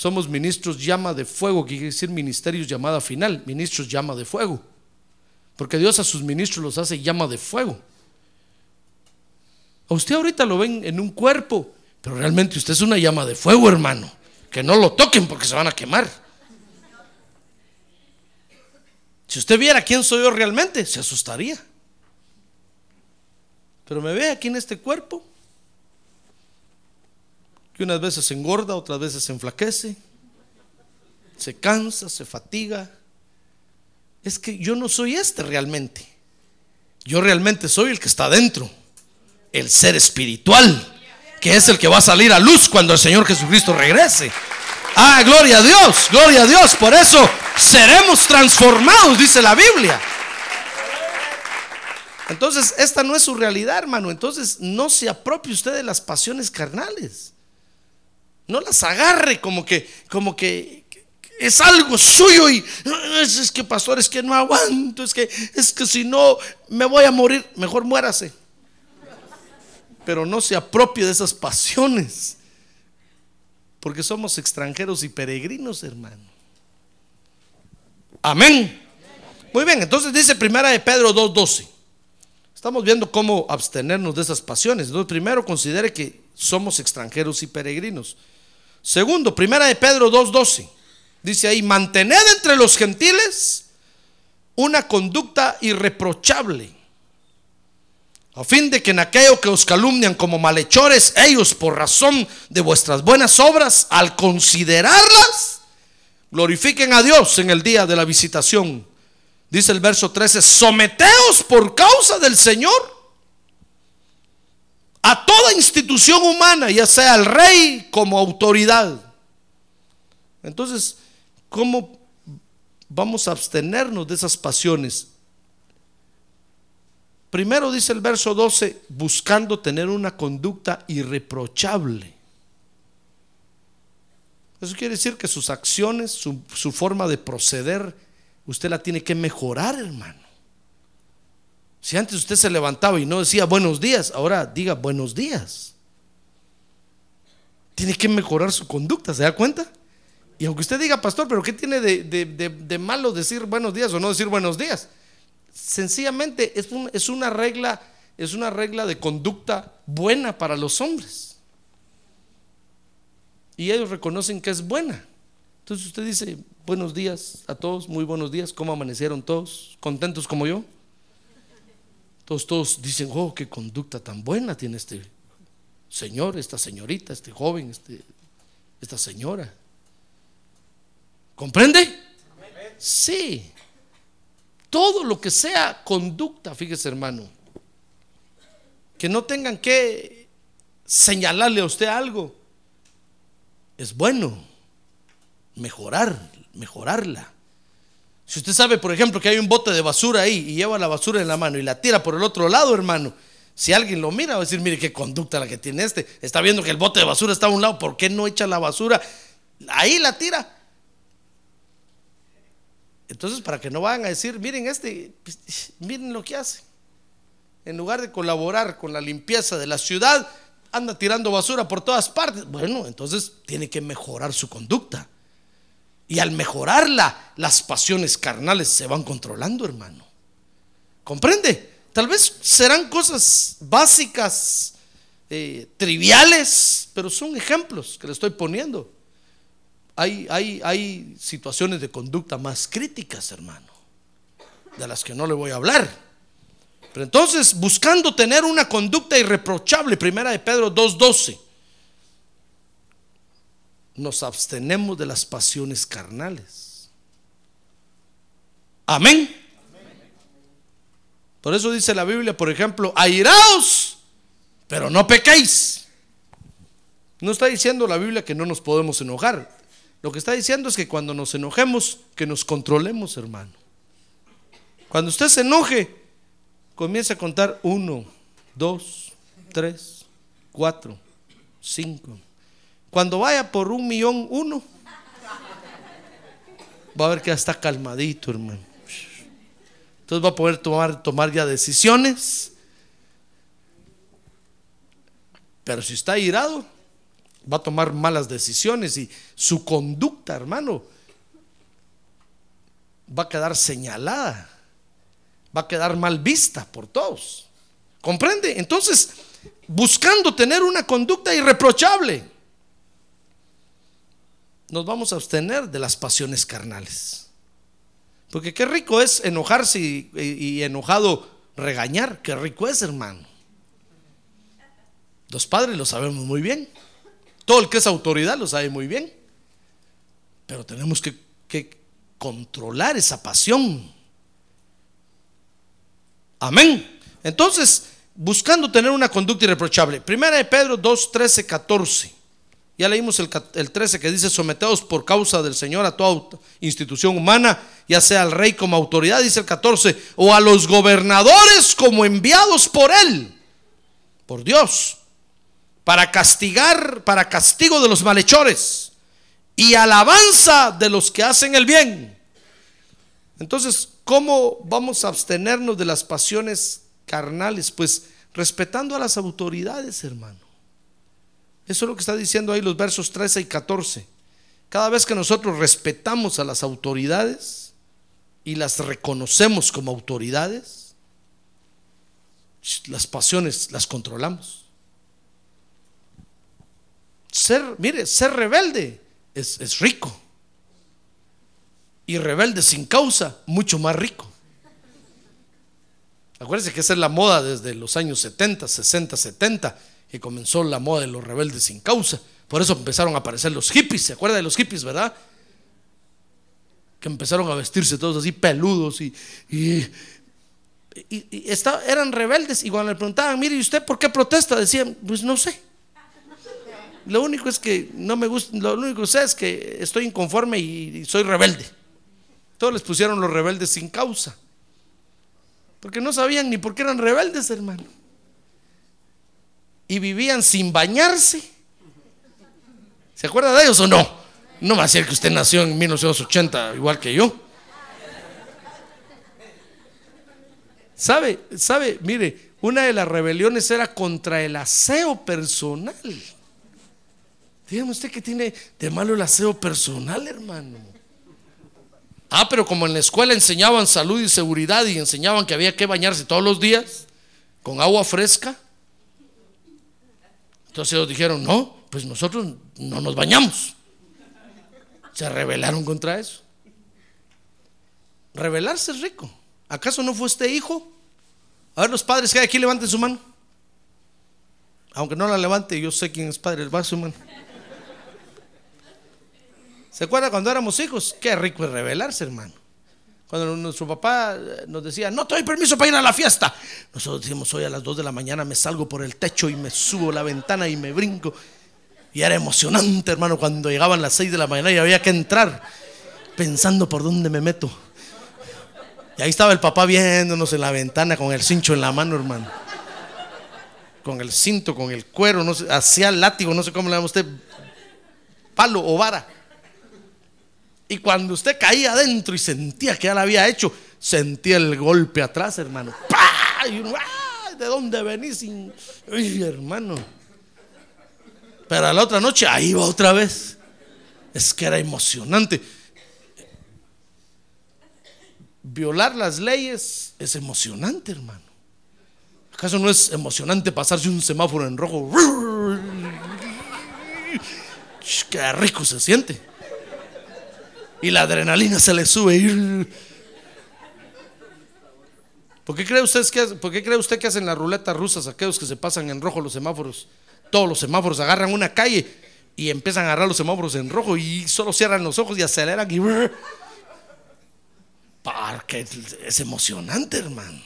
Somos ministros llama de fuego, que quiere decir ministerios llamada final, ministros llama de fuego. Porque Dios a sus ministros los hace llama de fuego. A usted ahorita lo ven en un cuerpo, pero realmente usted es una llama de fuego, hermano. Que no lo toquen porque se van a quemar. Si usted viera quién soy yo realmente, se asustaría. Pero me ve aquí en este cuerpo, que unas veces se engorda, otras veces se enflaquece, se cansa, se fatiga. Es que yo no soy este realmente. Yo realmente soy el que está dentro, el ser espiritual, que es el que va a salir a luz cuando el Señor Jesucristo regrese. Ah, gloria a Dios, gloria a Dios. Por eso seremos transformados, dice la Biblia. Entonces, esta no es su realidad, hermano. Entonces, no se apropie usted de las pasiones carnales. No las agarre como que, como que es algo suyo y es, que pastor, es que no aguanto, es que es que si no me voy a morir, mejor muérase. Pero no se apropie de esas pasiones. Porque somos extranjeros y peregrinos, hermano. Amén. Muy bien, entonces dice primera de Pedro 2:12. Estamos viendo cómo abstenernos de esas pasiones. Entonces, primero considere que somos extranjeros y peregrinos. Segundo, primera de Pedro 2:12. Dice ahí, mantened entre los gentiles una conducta irreprochable, a fin de que en aquello que os calumnian como malhechores, ellos por razón de vuestras buenas obras, al considerarlas, glorifiquen a Dios en el día de la visitación. Dice el verso 13, someteos por causa del Señor a toda institución humana, ya sea el rey como autoridad. Entonces, ¿cómo vamos a abstenernos de esas pasiones? Primero dice el verso 12, buscando tener una conducta irreprochable. Eso quiere decir que sus acciones, su, su, forma de proceder, usted la tiene que mejorar, hermano. Si antes usted se levantaba y no decía buenos días, ahora diga buenos días. Tiene que mejorar su conducta, ¿se da cuenta? Y aunque usted diga, pastor, pero ¿qué tiene de, malo decir buenos días o no decir buenos días? Sencillamente es, es, una regla, es una regla de conducta buena para los hombres. Y ellos reconocen que es buena. Entonces usted dice, buenos días a todos, muy buenos días, ¿cómo amanecieron todos? ¿Contentos como yo? Todos, todos dicen, oh, qué conducta tan buena tiene este señor, esta señorita, este joven, este, esta señora. ¿Comprende? Sí. Todo lo que sea conducta, fíjese hermano. Que no tengan que señalarle a usted algo. Es bueno mejorar, mejorarla. Si usted sabe, por ejemplo, que hay un bote de basura ahí y lleva la basura en la mano y la tira por el otro lado, hermano, si alguien lo mira, va a decir, mire qué conducta la que tiene este. Está viendo que el bote de basura está a un lado, ¿por qué no echa la basura? Ahí la tira. Entonces, para que no vayan a decir, miren este, miren lo que hace. En lugar de colaborar con la limpieza de la ciudad, anda tirando basura por todas partes. Bueno, entonces tiene que mejorar su conducta. Y al mejorarla, las pasiones carnales se van controlando, hermano. ¿Comprende? Tal vez serán cosas básicas, eh, triviales, pero son ejemplos que le estoy poniendo. Hay, hay, hay situaciones de conducta más críticas, hermano, de las que no le voy a hablar. Pero entonces, buscando tener una conducta irreprochable, primera de Pedro 2.12 nos abstenemos de las pasiones carnales. Amén. Por eso dice la Biblia, por ejemplo, airaos, pero no pequéis. No está diciendo la Biblia que no nos podemos enojar. Lo que está diciendo es que cuando nos enojemos, que nos controlemos, hermano. Cuando usted se enoje, comience a contar uno, dos, tres, cuatro, cinco. Cuando vaya por un millón uno, va a ver que ya está calmadito, hermano. Entonces va a poder tomar, tomar ya decisiones. Pero si está irado, va a tomar malas decisiones y su conducta, hermano, va a quedar señalada, va a quedar mal vista por todos. ¿Comprende? Entonces, buscando tener una conducta irreprochable nos vamos a abstener de las pasiones carnales. Porque qué rico es enojarse y, enojado regañar, qué rico es, hermano. Los padres lo sabemos muy bien. Todo el que es autoridad lo sabe muy bien. Pero tenemos que, que controlar esa pasión. Amén. Entonces, buscando tener una conducta irreprochable. Primera de Pedro 2, 13, 14. Ya leímos el, 13 que dice, someteos por causa del Señor a toda institución humana, ya sea al rey como autoridad, dice el 14, o a los gobernadores como enviados por él, por Dios, para castigar, para castigo de los malhechores y alabanza de los que hacen el bien. Entonces, ¿cómo vamos a abstenernos de las pasiones carnales? Pues respetando a las autoridades, hermano. Eso es lo que está diciendo ahí los versos 13 y 14. Cada vez que nosotros respetamos a las autoridades y las reconocemos como autoridades, las pasiones las controlamos. Ser, mire, ser rebelde es, es rico. Y rebelde sin causa, mucho más rico. Acuérdense que esa es la moda desde los años 70, 60, 70 que comenzó la moda de los rebeldes sin causa. Por eso empezaron a aparecer los hippies, ¿se acuerda de los hippies, verdad? Que empezaron a vestirse todos así peludos y, y, eran rebeldes. Y cuando le preguntaban, mire, ¿y usted por qué protesta? Decían, pues no sé. Lo único es que no me gusta, lo único que sé es que estoy inconforme y soy rebelde. Todos les pusieron los rebeldes sin causa. Porque no sabían ni por qué eran rebeldes, hermano y vivían sin bañarse. ¿Se acuerda de ellos o no? No va a ser que usted nació en 1980 igual que yo. ¿Sabe? ¿Sabe? Mire, una de las rebeliones era contra el aseo personal. Dígame usted que tiene de malo el aseo personal, hermano. Ah, pero como en la escuela enseñaban salud y seguridad y enseñaban que había que bañarse todos los días con agua fresca, entonces ellos dijeron, no, pues nosotros no nos bañamos. Se rebelaron contra eso. Rebelarse es rico. ¿Acaso no fue este hijo? A ver, los padres que hay aquí levanten su mano. Aunque no la levante, yo sé quién es padre, va su mano. ¿Se acuerda cuando éramos hijos? Qué rico es rebelarse, hermano. Cuando nuestro papá eh, nos decía, no te doy permiso para ir a la fiesta. Nosotros decíamos, hoy a las 2 de la mañana me salgo por el techo y me subo la ventana y me brinco. Y era emocionante, hermano, cuando llegaban las 6 de la mañana y había que entrar pensando por dónde me meto. Y ahí estaba el papá viéndonos en la ventana con el cincho en la mano, hermano. Con el cinto, con el cuero, no sé, hacía látigo, no sé cómo le llama usted, palo o vara. Y cuando usted caía adentro y sentía que ya lo había hecho, sentía el golpe atrás, hermano. ¡Pah! Y uno. ¿De dónde venís? Ay, hermano. Pero a la otra noche, ahí va otra vez. Es que era emocionante. Violar las leyes es emocionante, hermano. ¿Acaso no es emocionante pasarse un semáforo en rojo? Qué rico se siente. Y la adrenalina se le sube. ¿Por qué cree usted que, por qué cree usted que hacen las ruletas rusas aquellos que se pasan en rojo los semáforos? Todos los semáforos agarran una calle y empiezan a agarrar los semáforos en rojo y solo cierran los ojos y aceleran y porque es emocionante, hermano.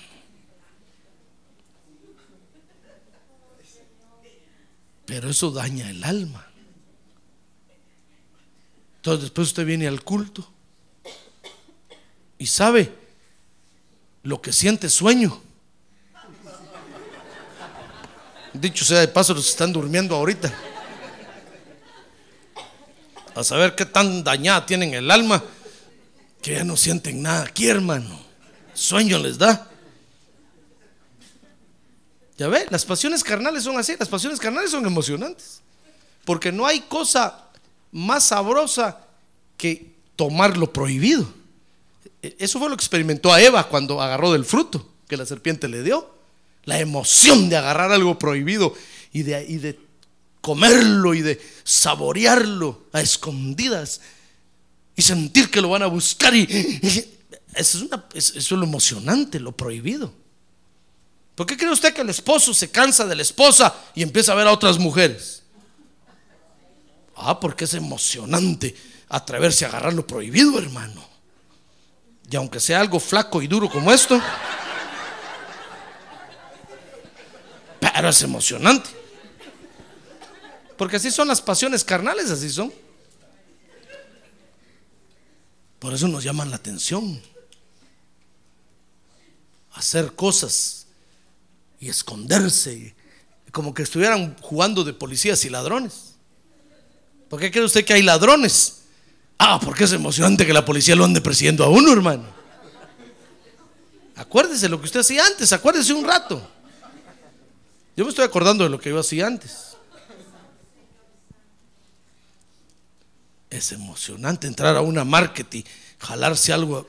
Pero eso daña el alma. Entonces después usted viene al culto y sabe lo que siente sueño. Dicho sea de paso, los están durmiendo ahorita. A saber qué tan dañada tienen el alma que ya no sienten nada aquí, hermano. Sueño les da. Ya ve, las pasiones carnales son así, las pasiones carnales son emocionantes. Porque no hay cosa más sabrosa que tomar lo prohibido. E, eso fue lo que experimentó a Eva cuando agarró del fruto que la serpiente le dio. La emoción de agarrar algo prohibido y de, y de comerlo y de saborearlo a escondidas y sentir que lo van a buscar. Y, eso, es una, eso es lo emocionante, lo prohibido. ¿Por qué cree usted que el esposo se cansa de la esposa y empieza a ver a otras mujeres? Ah, porque es emocionante atreverse a agarrar lo prohibido, hermano. Y aunque sea algo flaco y duro como esto, pero es emocionante. Porque así son las pasiones carnales, así son. Por eso nos llaman la atención. Hacer cosas y esconderse, como que estuvieran jugando de policías y ladrones. ¿Por qué cree usted que hay ladrones? Ah, porque es emocionante que la policía lo ande persiguiendo a uno, hermano. Acuérdese lo que usted hacía antes, acuérdese un rato. Yo me estoy acordando de lo que yo hacía antes. Es emocionante entrar a una market y jalarse algo.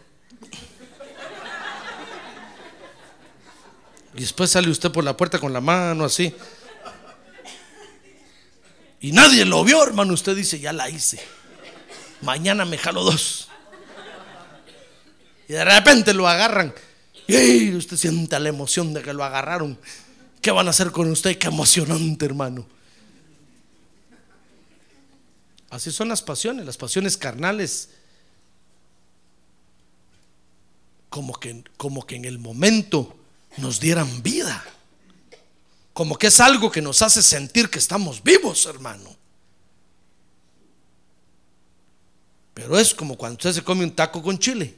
Y después sale usted por la puerta con la mano así. Y nadie lo vio, hermano. Usted dice, ya la hice. Mañana me jalo dos. Y de repente lo agarran. Y usted sienta la emoción de que lo agarraron. ¿Qué van a hacer con usted? Qué emocionante, hermano. Así son las pasiones, las pasiones carnales. Como que, como que en el momento nos dieran vida. Como que es algo que nos hace sentir que estamos vivos, hermano. Pero es como cuando usted se come un taco con chile.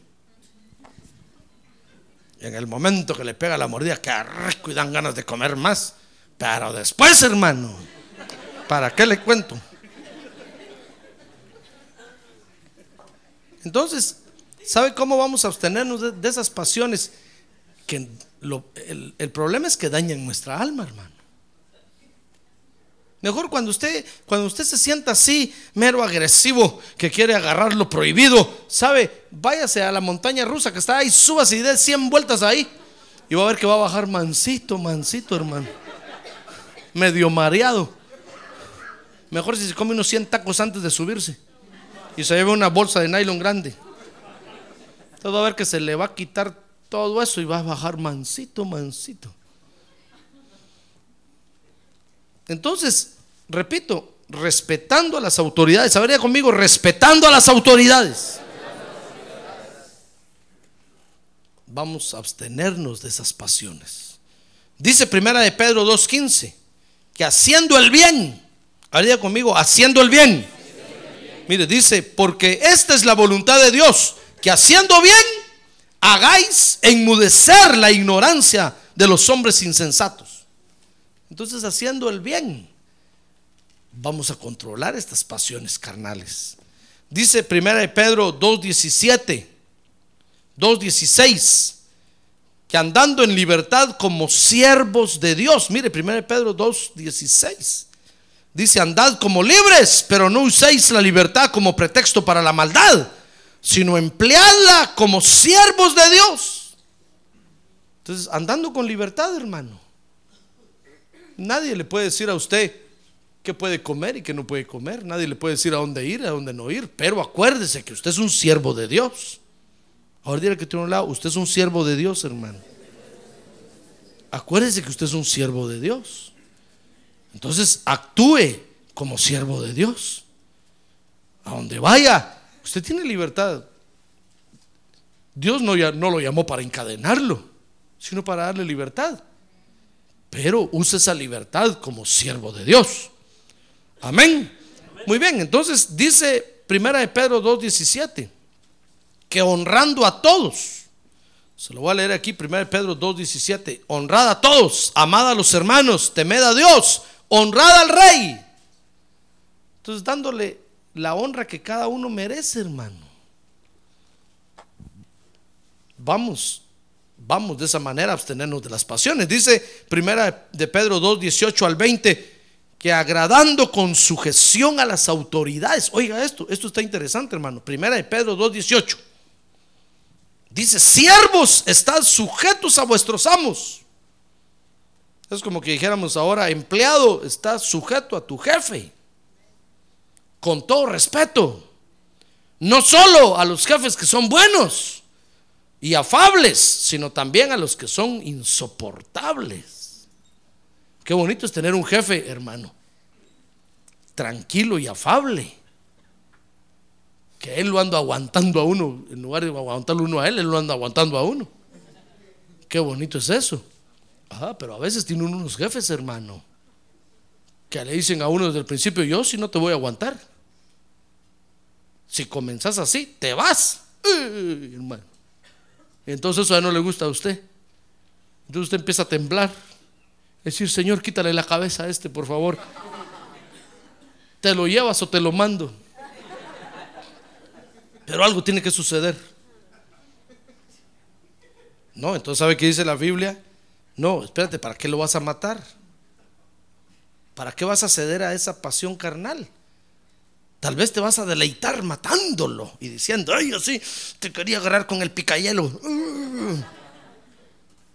En el momento que le pega la mordida, que rico y dan ganas de comer más. Pero después, hermano, ¿para qué le cuento? Entonces, ¿sabe cómo vamos a abstenernos de, esas pasiones? Que el, el, problema es que dañan nuestra alma, hermano. Mejor cuando usted, cuando usted se sienta así, mero agresivo, que quiere agarrar lo prohibido, ¿sabe? Váyase a la montaña rusa que está ahí, súbase y dé 100 vueltas ahí. Y va a ver que va a bajar mansito, mansito, hermano. Medio mareado. Mejor si se come unos 100 tacos antes de subirse y se lleva una bolsa de nylon grande. Todo a ver que se le va a quitar todo eso y va a bajar mansito, mansito. Entonces, repito, respetando a las autoridades. A conmigo, respetando a las autoridades. vamos a abstenernos de esas pasiones. Dice primera de Pedro 2.15, que haciendo el bien, ahora conmigo, haciendo el bien. Mire, dice, porque esta es la voluntad de Dios, que haciendo bien, hagáis enmudecer la ignorancia de los hombres insensatos. Entonces, haciendo el bien, vamos a controlar estas pasiones carnales. Dice primera de Pedro 2.17, 2.16, que andando en libertad como siervos de Dios. Mire, primera de Pedro 2.16. Dice, andad como libres, pero no uséis la libertad como pretexto para la maldad, sino empleadla como siervos de Dios. Entonces, andando con libertad, hermano. Nadie le puede decir a usted qué puede comer y qué no puede comer. Nadie le puede decir a dónde ir, a dónde no ir. Pero acuérdese que usted es un siervo de Dios. Ahora diré que tiene un lado, usted es un siervo de Dios, hermano. Acuérdese que usted es un siervo de Dios. Entonces actúe como siervo de Dios. A donde vaya, usted tiene libertad. Dios no, no lo llamó para encadenarlo, sino para darle libertad. Pero use esa libertad como siervo de Dios. Amén. Muy bien, entonces dice Primera de Pedro 2.17, que honrando a todos, se lo voy a leer aquí, Primera de Pedro 2.17, honrad a todos, amad a los hermanos, temed a Dios, honrad al rey. Entonces dándole la honra que cada uno merece, hermano. Vamos, vamos de esa manera a abstenernos de las pasiones. Dice primera de Pedro 2, 18 al 20, que agradando con sujeción a las autoridades. Oiga esto, esto está interesante, hermano. Primera de Pedro 2, 18. Dice, siervos, estad sujetos a vuestros amos. Es como que dijéramos ahora, empleado, estás sujeto a tu jefe. Con todo respeto. No solo a los jefes que son buenos y afables, sino también a los que son insoportables. Qué bonito es tener un jefe, hermano, tranquilo y afable. Que él lo anda aguantando a uno, en lugar de aguantarlo uno a él, él lo anda aguantando a uno. Qué bonito es eso. Pero a veces tiene unos jefes, hermano, que le dicen a uno desde el principio, yo si no te voy a aguantar. Si comenzás así, te vas. hermano. Entonces eso ya no le gusta a usted. Entonces usted empieza a temblar. Decir, Señor, quítale la cabeza a este, por favor. ¿Te lo llevas o te lo mando? Pero algo tiene que suceder. No, entonces ¿sabe qué dice la Biblia? No, espérate, ¿para qué lo vas a matar? ¿Para qué vas a ceder a esa pasión carnal? Tal vez te vas a deleitar matándolo y diciendo, ay, así te quería agarrar con el picayelo.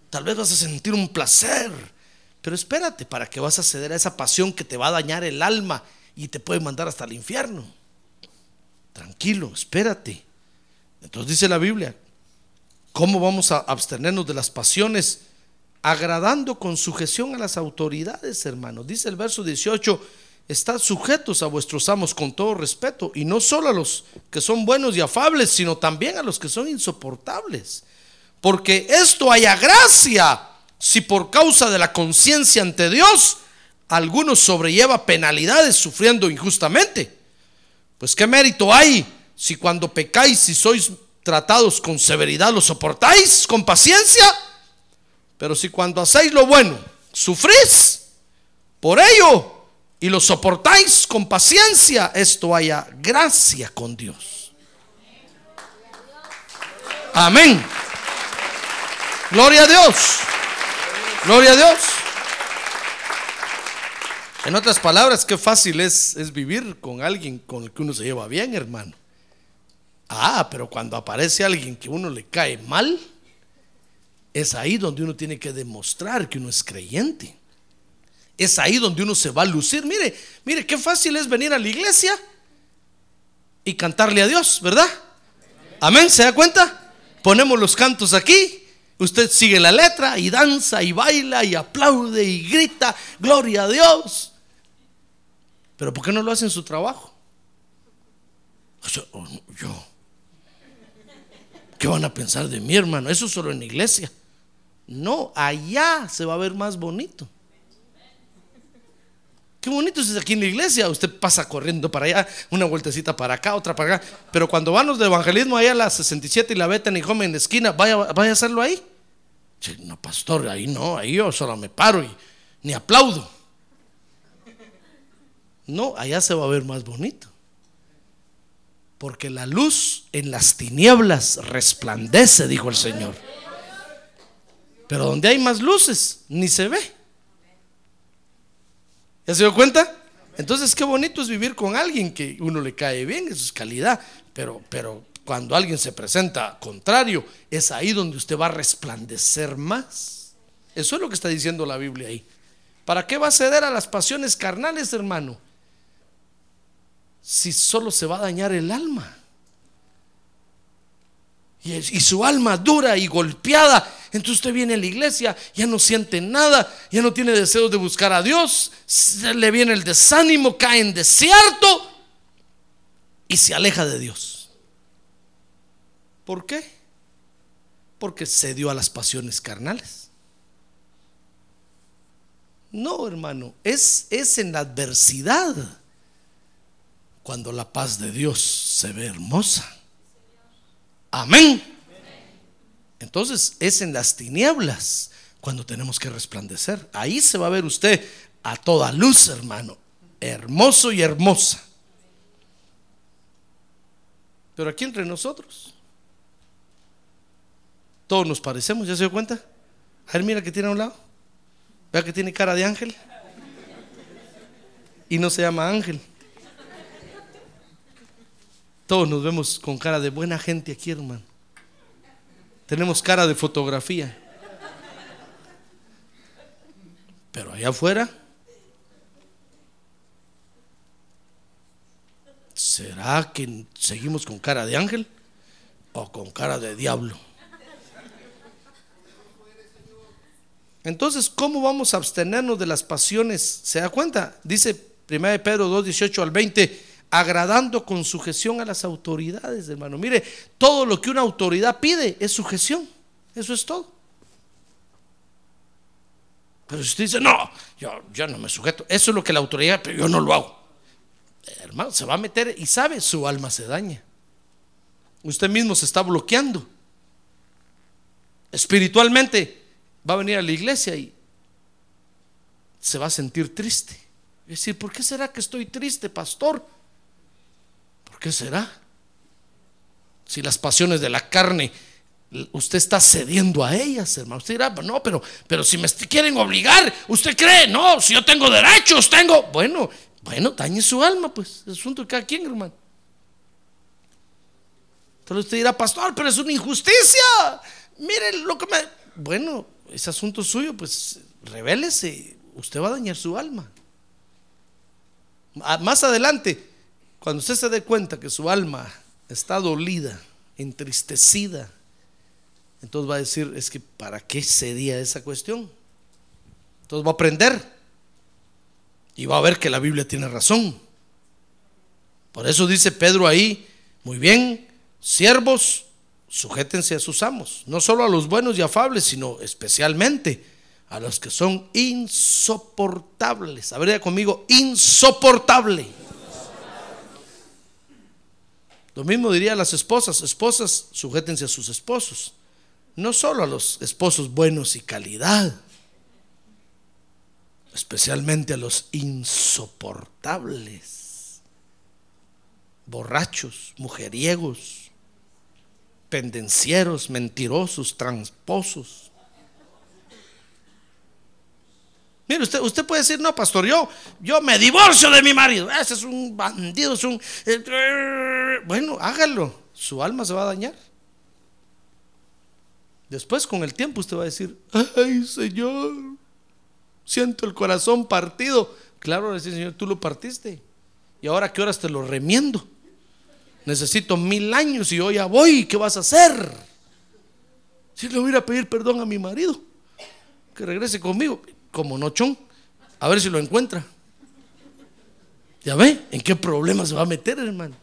Tal vez vas a sentir un placer. Pero espérate, ¿para qué vas a ceder a esa pasión que te va a dañar el alma y te puede mandar hasta el infierno? Tranquilo, espérate. Entonces dice la Biblia, ¿cómo vamos a abstenernos de las pasiones? Agradando con sujeción a las autoridades, hermanos. Dice el verso 18 Estad sujetos a vuestros amos con todo respeto, y no solo a los que son buenos y afables, sino también a los que son insoportables. Porque esto haya gracia si por causa de la conciencia ante Dios alguno sobrelleva penalidades sufriendo injustamente. Pues qué mérito hay si cuando pecáis y sois tratados con severidad lo soportáis con paciencia, pero si cuando hacéis lo bueno sufrís, por ello y lo soportáis con paciencia, esto haya gracia con Dios. Amén. Gloria a Dios. Gloria a Dios. En otras palabras, qué fácil es, es vivir con alguien con el que uno se lleva bien, hermano. Ah, pero cuando aparece alguien que uno le cae mal, es ahí donde uno tiene que demostrar que uno es creyente. Es ahí donde uno se va a lucir. Mire, mire qué fácil es venir a la iglesia y cantarle a Dios, ¿verdad? Amén, ¿se da cuenta? Ponemos los cantos aquí, usted sigue la letra y danza y baila y aplaude y grita, gloria a Dios. Pero ¿por qué no lo hace en su trabajo? Yo, ¿Qué van a pensar de mí, hermano? Eso solo en la iglesia. No, allá se va a ver más bonito. Qué bonito es aquí en la iglesia. Usted pasa corriendo para allá, una vueltecita para acá, otra para acá. Pero cuando van los de evangelismo allá a la 67 y la Beta y Home en la esquina, vaya, vaya a hacerlo ahí. No, pastor, ahí no, ahí yo solo me paro y ni aplaudo. No, allá se va a ver más bonito. Porque la luz en las tinieblas resplandece, dijo el Señor. Pero donde hay más luces, ni se ve. ¿Ya se dio cuenta? Entonces, qué bonito es vivir con alguien que uno le cae bien, eso es calidad. Pero, pero cuando alguien se presenta contrario, es ahí donde usted va a resplandecer más. Eso es lo que está diciendo la Biblia ahí. ¿Para qué va a ceder a las pasiones carnales, hermano? Si solo se va a dañar el alma. Y, y su alma dura y golpeada entonces usted viene a la iglesia, ya no siente nada, ya no tiene deseos de buscar a Dios, le viene el desánimo, cae en desierto y se aleja de Dios. ¿Por qué? Porque se dio a las pasiones carnales. No, hermano, es, es en la adversidad cuando la paz de Dios se ve hermosa. Amén. Entonces es en las tinieblas cuando tenemos que resplandecer. Ahí se va a ver usted a toda luz, hermano. Hermoso y hermosa. Pero aquí entre nosotros, todos nos parecemos, ¿ya se dio cuenta? A ver, mira que tiene a un lado. Vea que tiene cara de ángel. Y no se llama ángel. Todos nos vemos con cara de buena gente aquí, hermano. Tenemos cara de fotografía. Pero allá afuera, ¿será que seguimos con cara de ángel o con cara de diablo? Entonces, ¿cómo vamos a abstenernos de las pasiones? ¿Se da cuenta? Dice 1 Pedro 2, 18 al 20 agradando con sujeción a las autoridades, hermano. Mire, todo lo que una autoridad pide es sujeción. Eso es todo. Pero si usted dice, no, yo, no me sujeto, eso es lo que la autoridad, pero yo no lo hago. Hermano, se va a meter y sabe, su alma se daña. Usted mismo se está bloqueando. Espiritualmente va a venir a la iglesia y se va a sentir triste. Es decir, ¿por qué será que estoy triste, pastor? Qué será? Si las pasiones de la carne, usted está cediendo a ellas, hermano. Usted dirá, no, pero, pero si me quieren obligar, usted cree, no, si yo tengo derechos, tengo. Bueno, bueno, dañe su alma, pues, es asunto de cada quien, hermano. Entonces usted dirá, pastor, pero es una injusticia. Mire lo que me. Bueno, es asunto suyo, pues revélese. Usted va a dañar su alma. Más adelante, cuando usted se dé cuenta que su alma está dolida, entristecida, entonces va a decir, es que ¿para qué cedía esa cuestión? Entonces va a aprender y va a ver que la Biblia tiene razón. Por eso dice Pedro ahí, muy bien, siervos, sujétense a sus amos, no solo a los buenos y afables, sino especialmente a los que son insoportables. A ver, conmigo, insoportable. Lo mismo diría a las esposas, esposas, sujétense a sus esposos, no solo a los esposos buenos y calidad, especialmente a los insoportables, borrachos, mujeriegos, pendencieros, mentirosos, tramposos. Mire, usted, usted puede decir, no, pastor, yo, yo me divorcio de mi marido. Ese es un bandido, es un... Eh, bueno, hágalo. Su alma se va a dañar. Después, con el tiempo, usted va a decir, ay, Señor, siento el corazón partido. Claro, decir, Señor, tú lo partiste. ¿Y ahora qué horas te lo remiendo? Necesito mil años y hoy ya voy. ¿Qué vas a hacer? Si le voy a pedir perdón a mi marido, que regrese conmigo como nochón, a ver si lo encuentra. ¿Ya ve? ¿En qué problema se va a meter, hermano?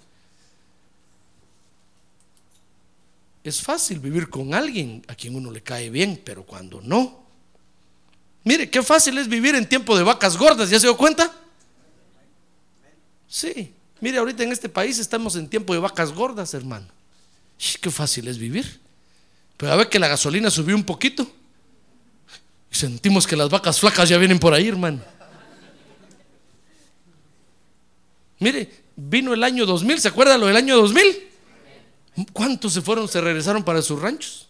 es fácil vivir con alguien a quien uno le cae bien, pero cuando no. Mire, qué fácil es vivir en tiempo de vacas gordas, ¿ya se dio cuenta? Sí, mire, ahorita en este país estamos en tiempo de vacas gordas, hermano. Qué fácil es vivir. Pero a ver que la gasolina subió un poquito. Y sentimos que las vacas flacas ya vienen por ahí, hermano. Mire, vino el año 2000, ¿se acuerda lo del año 2000? ¿Cuántos se fueron, se regresaron para sus ranchos?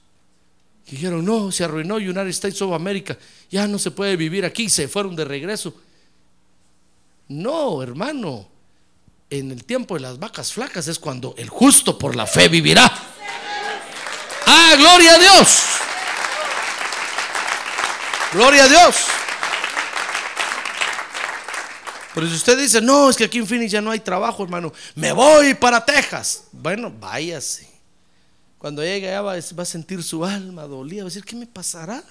Dijeron, no, se arruinó United States of America, ya no se puede vivir aquí, se fueron de regreso. No, hermano, en el tiempo de las vacas flacas es cuando el justo por la fe vivirá. Ah, gloria a Dios. Gloria a Dios. Pero si usted dice, no, es que aquí en Phoenix ya no hay trabajo, hermano, me voy para Texas. Bueno, váyase. Cuando llegue allá va, a sentir su alma dolida, va a decir, ¿qué me pasará?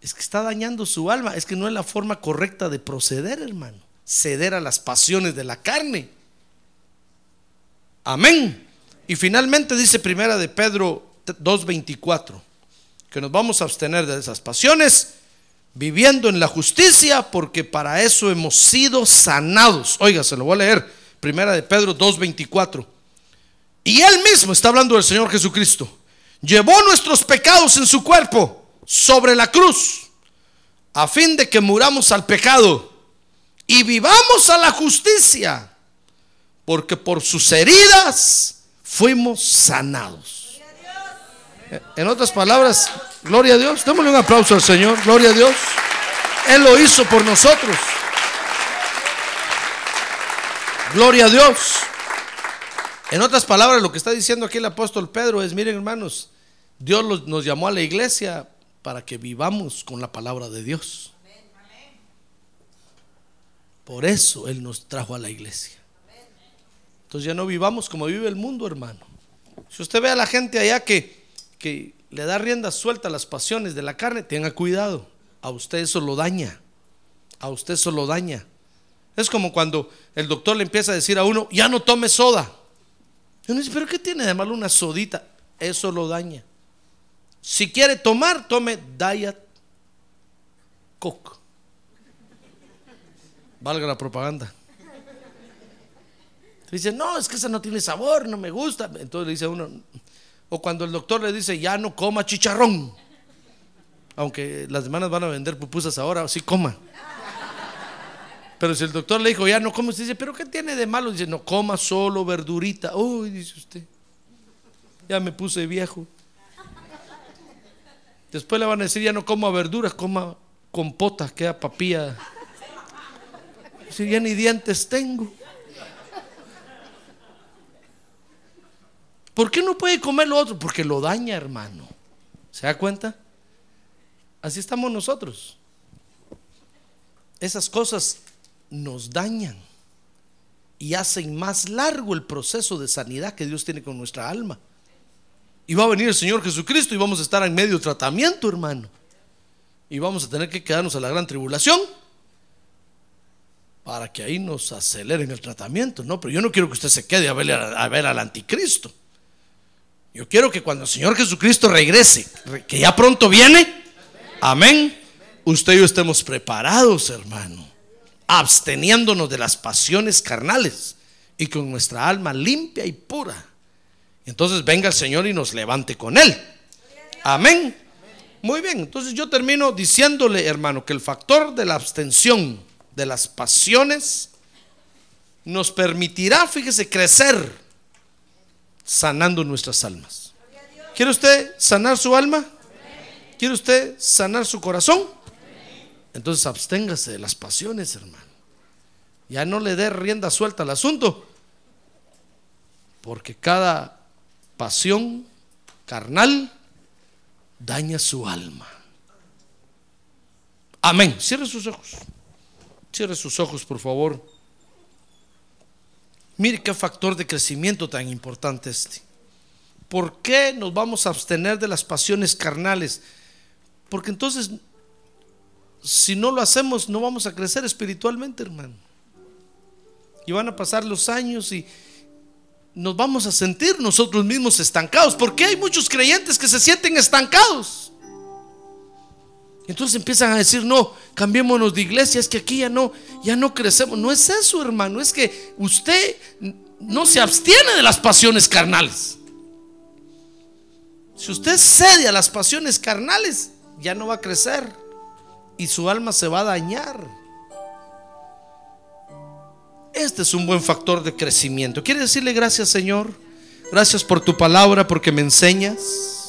Es que está dañando su alma, es que no es la forma correcta de proceder, hermano. Ceder a las pasiones de la carne. Amén. Y finalmente dice primera de Pedro 2.24, que nos vamos a abstener de esas pasiones viviendo en la justicia, porque para eso hemos sido sanados. Oiga, se lo voy a leer, primera de Pedro 2.24. Y él mismo está hablando del Señor Jesucristo. Llevó nuestros pecados en su cuerpo sobre la cruz, a fin de que muramos al pecado y vivamos a la justicia, porque por sus heridas fuimos sanados. En otras palabras, gloria a Dios. Démosle un aplauso al Señor. Gloria a Dios. Él lo hizo por nosotros. Gloria a Dios. En otras palabras, lo que está diciendo aquí el apóstol Pedro es, miren hermanos, Dios nos llamó a la iglesia para que vivamos con la palabra de Dios. Por eso Él nos trajo a la iglesia. Entonces ya no vivamos como vive el mundo, hermano. Si usted ve a la gente allá que que le da rienda suelta a las pasiones de la carne, tenga cuidado. A usted eso lo daña. A usted eso lo daña. Es como cuando el doctor le empieza a decir a uno, ya no tome soda. Y uno dice, pero ¿qué tiene de malo una sodita? Eso lo daña. Si quiere tomar, tome Diet Coke. Valga la propaganda. Dice, no, es que esa no tiene sabor, no me gusta. Entonces le dice a uno, o cuando el doctor le dice, ya no coma chicharrón. Aunque las hermanas van a vender pupusas ahora, sí coma. Pero si el doctor le dijo, ya no coma, usted dice, ¿pero qué tiene de malo? Dice, no coma solo verdurita. Uy, dice usted, ya me puse viejo. Después le van a decir, ya no coma verduras, coma compota, queda papilla. Si ya ni dientes tengo. ¿Por qué no puede comer lo otro? Porque lo daña, hermano. ¿Se da cuenta? Así estamos nosotros. Esas cosas nos dañan y hacen más largo el proceso de sanidad que Dios tiene con nuestra alma. Y va a venir el Señor Jesucristo y vamos a estar en medio de tratamiento, hermano. Y vamos a tener que quedarnos a la gran tribulación para que ahí nos aceleren el tratamiento. No, pero yo no quiero que usted se quede a ver, a ver al anticristo. Yo quiero que cuando el Señor Jesucristo regrese, que ya pronto viene, amén, usted y yo estemos preparados, hermano, absteniéndonos de las pasiones carnales y con nuestra alma limpia y pura. Entonces venga el Señor y nos levante con Él. Amén. Muy bien, entonces yo termino diciéndole, hermano, que el factor de la abstención de las pasiones nos permitirá, fíjese, crecer sanando nuestras almas. ¿Quiere usted sanar su alma? ¿Quiere usted sanar su corazón? Entonces absténgase de las pasiones, hermano. Ya no le dé rienda suelta al asunto. Porque cada pasión carnal daña su alma. Amén. Cierre sus ojos. Cierre sus ojos, por favor. Mire qué factor de crecimiento tan importante este. ¿Por qué nos vamos a abstener de las pasiones carnales? Porque entonces, si no lo hacemos, no vamos a crecer espiritualmente, hermano. Y van a pasar los años y, nos vamos a sentir nosotros mismos estancados. Porque hay muchos creyentes que se sienten estancados. Entonces empiezan a decir, no, cambiémonos de iglesia, es que aquí ya no, ya no crecemos. No es eso, hermano, es que usted no se abstiene de las pasiones carnales. Si usted cede a las pasiones carnales, ya no va a crecer y su alma se va a dañar. Este es un buen factor de crecimiento. ¿Quiere decirle gracias, Señor? Gracias por tu palabra, porque me enseñas.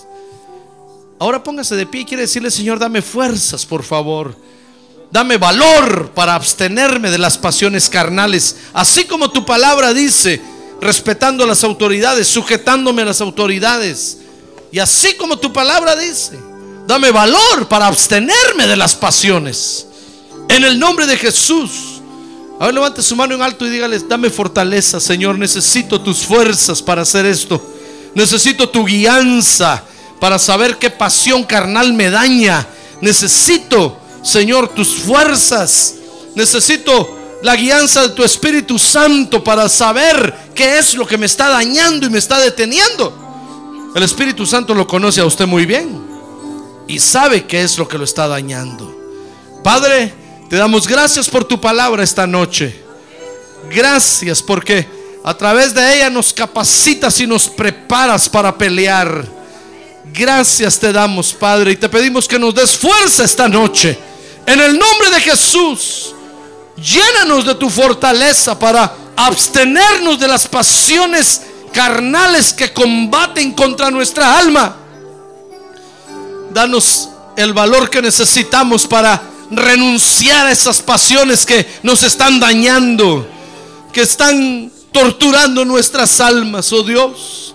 Ahora póngase de pie y quiere decirle, Señor, dame fuerzas, por favor. Dame valor para abstenerme de las pasiones carnales. Así como tu palabra dice, respetando a las autoridades, sujetándome a las autoridades. Y así como tu palabra dice, dame valor para abstenerme de las pasiones. En el nombre de Jesús. A ver, levante su mano en alto y dígale, dame fortaleza, Señor. Necesito tus fuerzas para hacer esto. Necesito tu guianza para saber qué pasión carnal me daña. Necesito, Señor, tus fuerzas. Necesito la guianza de tu Espíritu Santo para saber qué es lo que me está dañando y me está deteniendo. El Espíritu Santo lo conoce a usted muy bien y sabe qué es lo que lo está dañando. Padre, te damos gracias por tu palabra esta noche. Gracias porque a través de ella nos capacitas y nos preparas para pelear. Gracias te damos, Padre, y te pedimos que nos des fuerza esta noche. En el nombre de Jesús, llénanos de tu fortaleza para abstenernos de las pasiones carnales que combaten contra nuestra alma. Danos el valor que necesitamos para renunciar a esas pasiones que nos están dañando, que están torturando nuestras almas, oh Dios.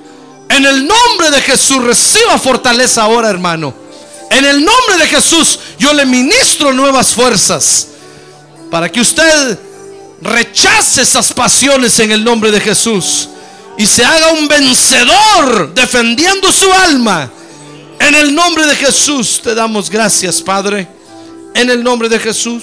En el nombre de Jesús, reciba fortaleza ahora, hermano. En el nombre de Jesús, yo le ministro nuevas fuerzas para que usted rechace esas pasiones en el nombre de Jesús y se haga un vencedor defendiendo su alma. En el nombre de Jesús te damos gracias, Padre. En el nombre de Jesús.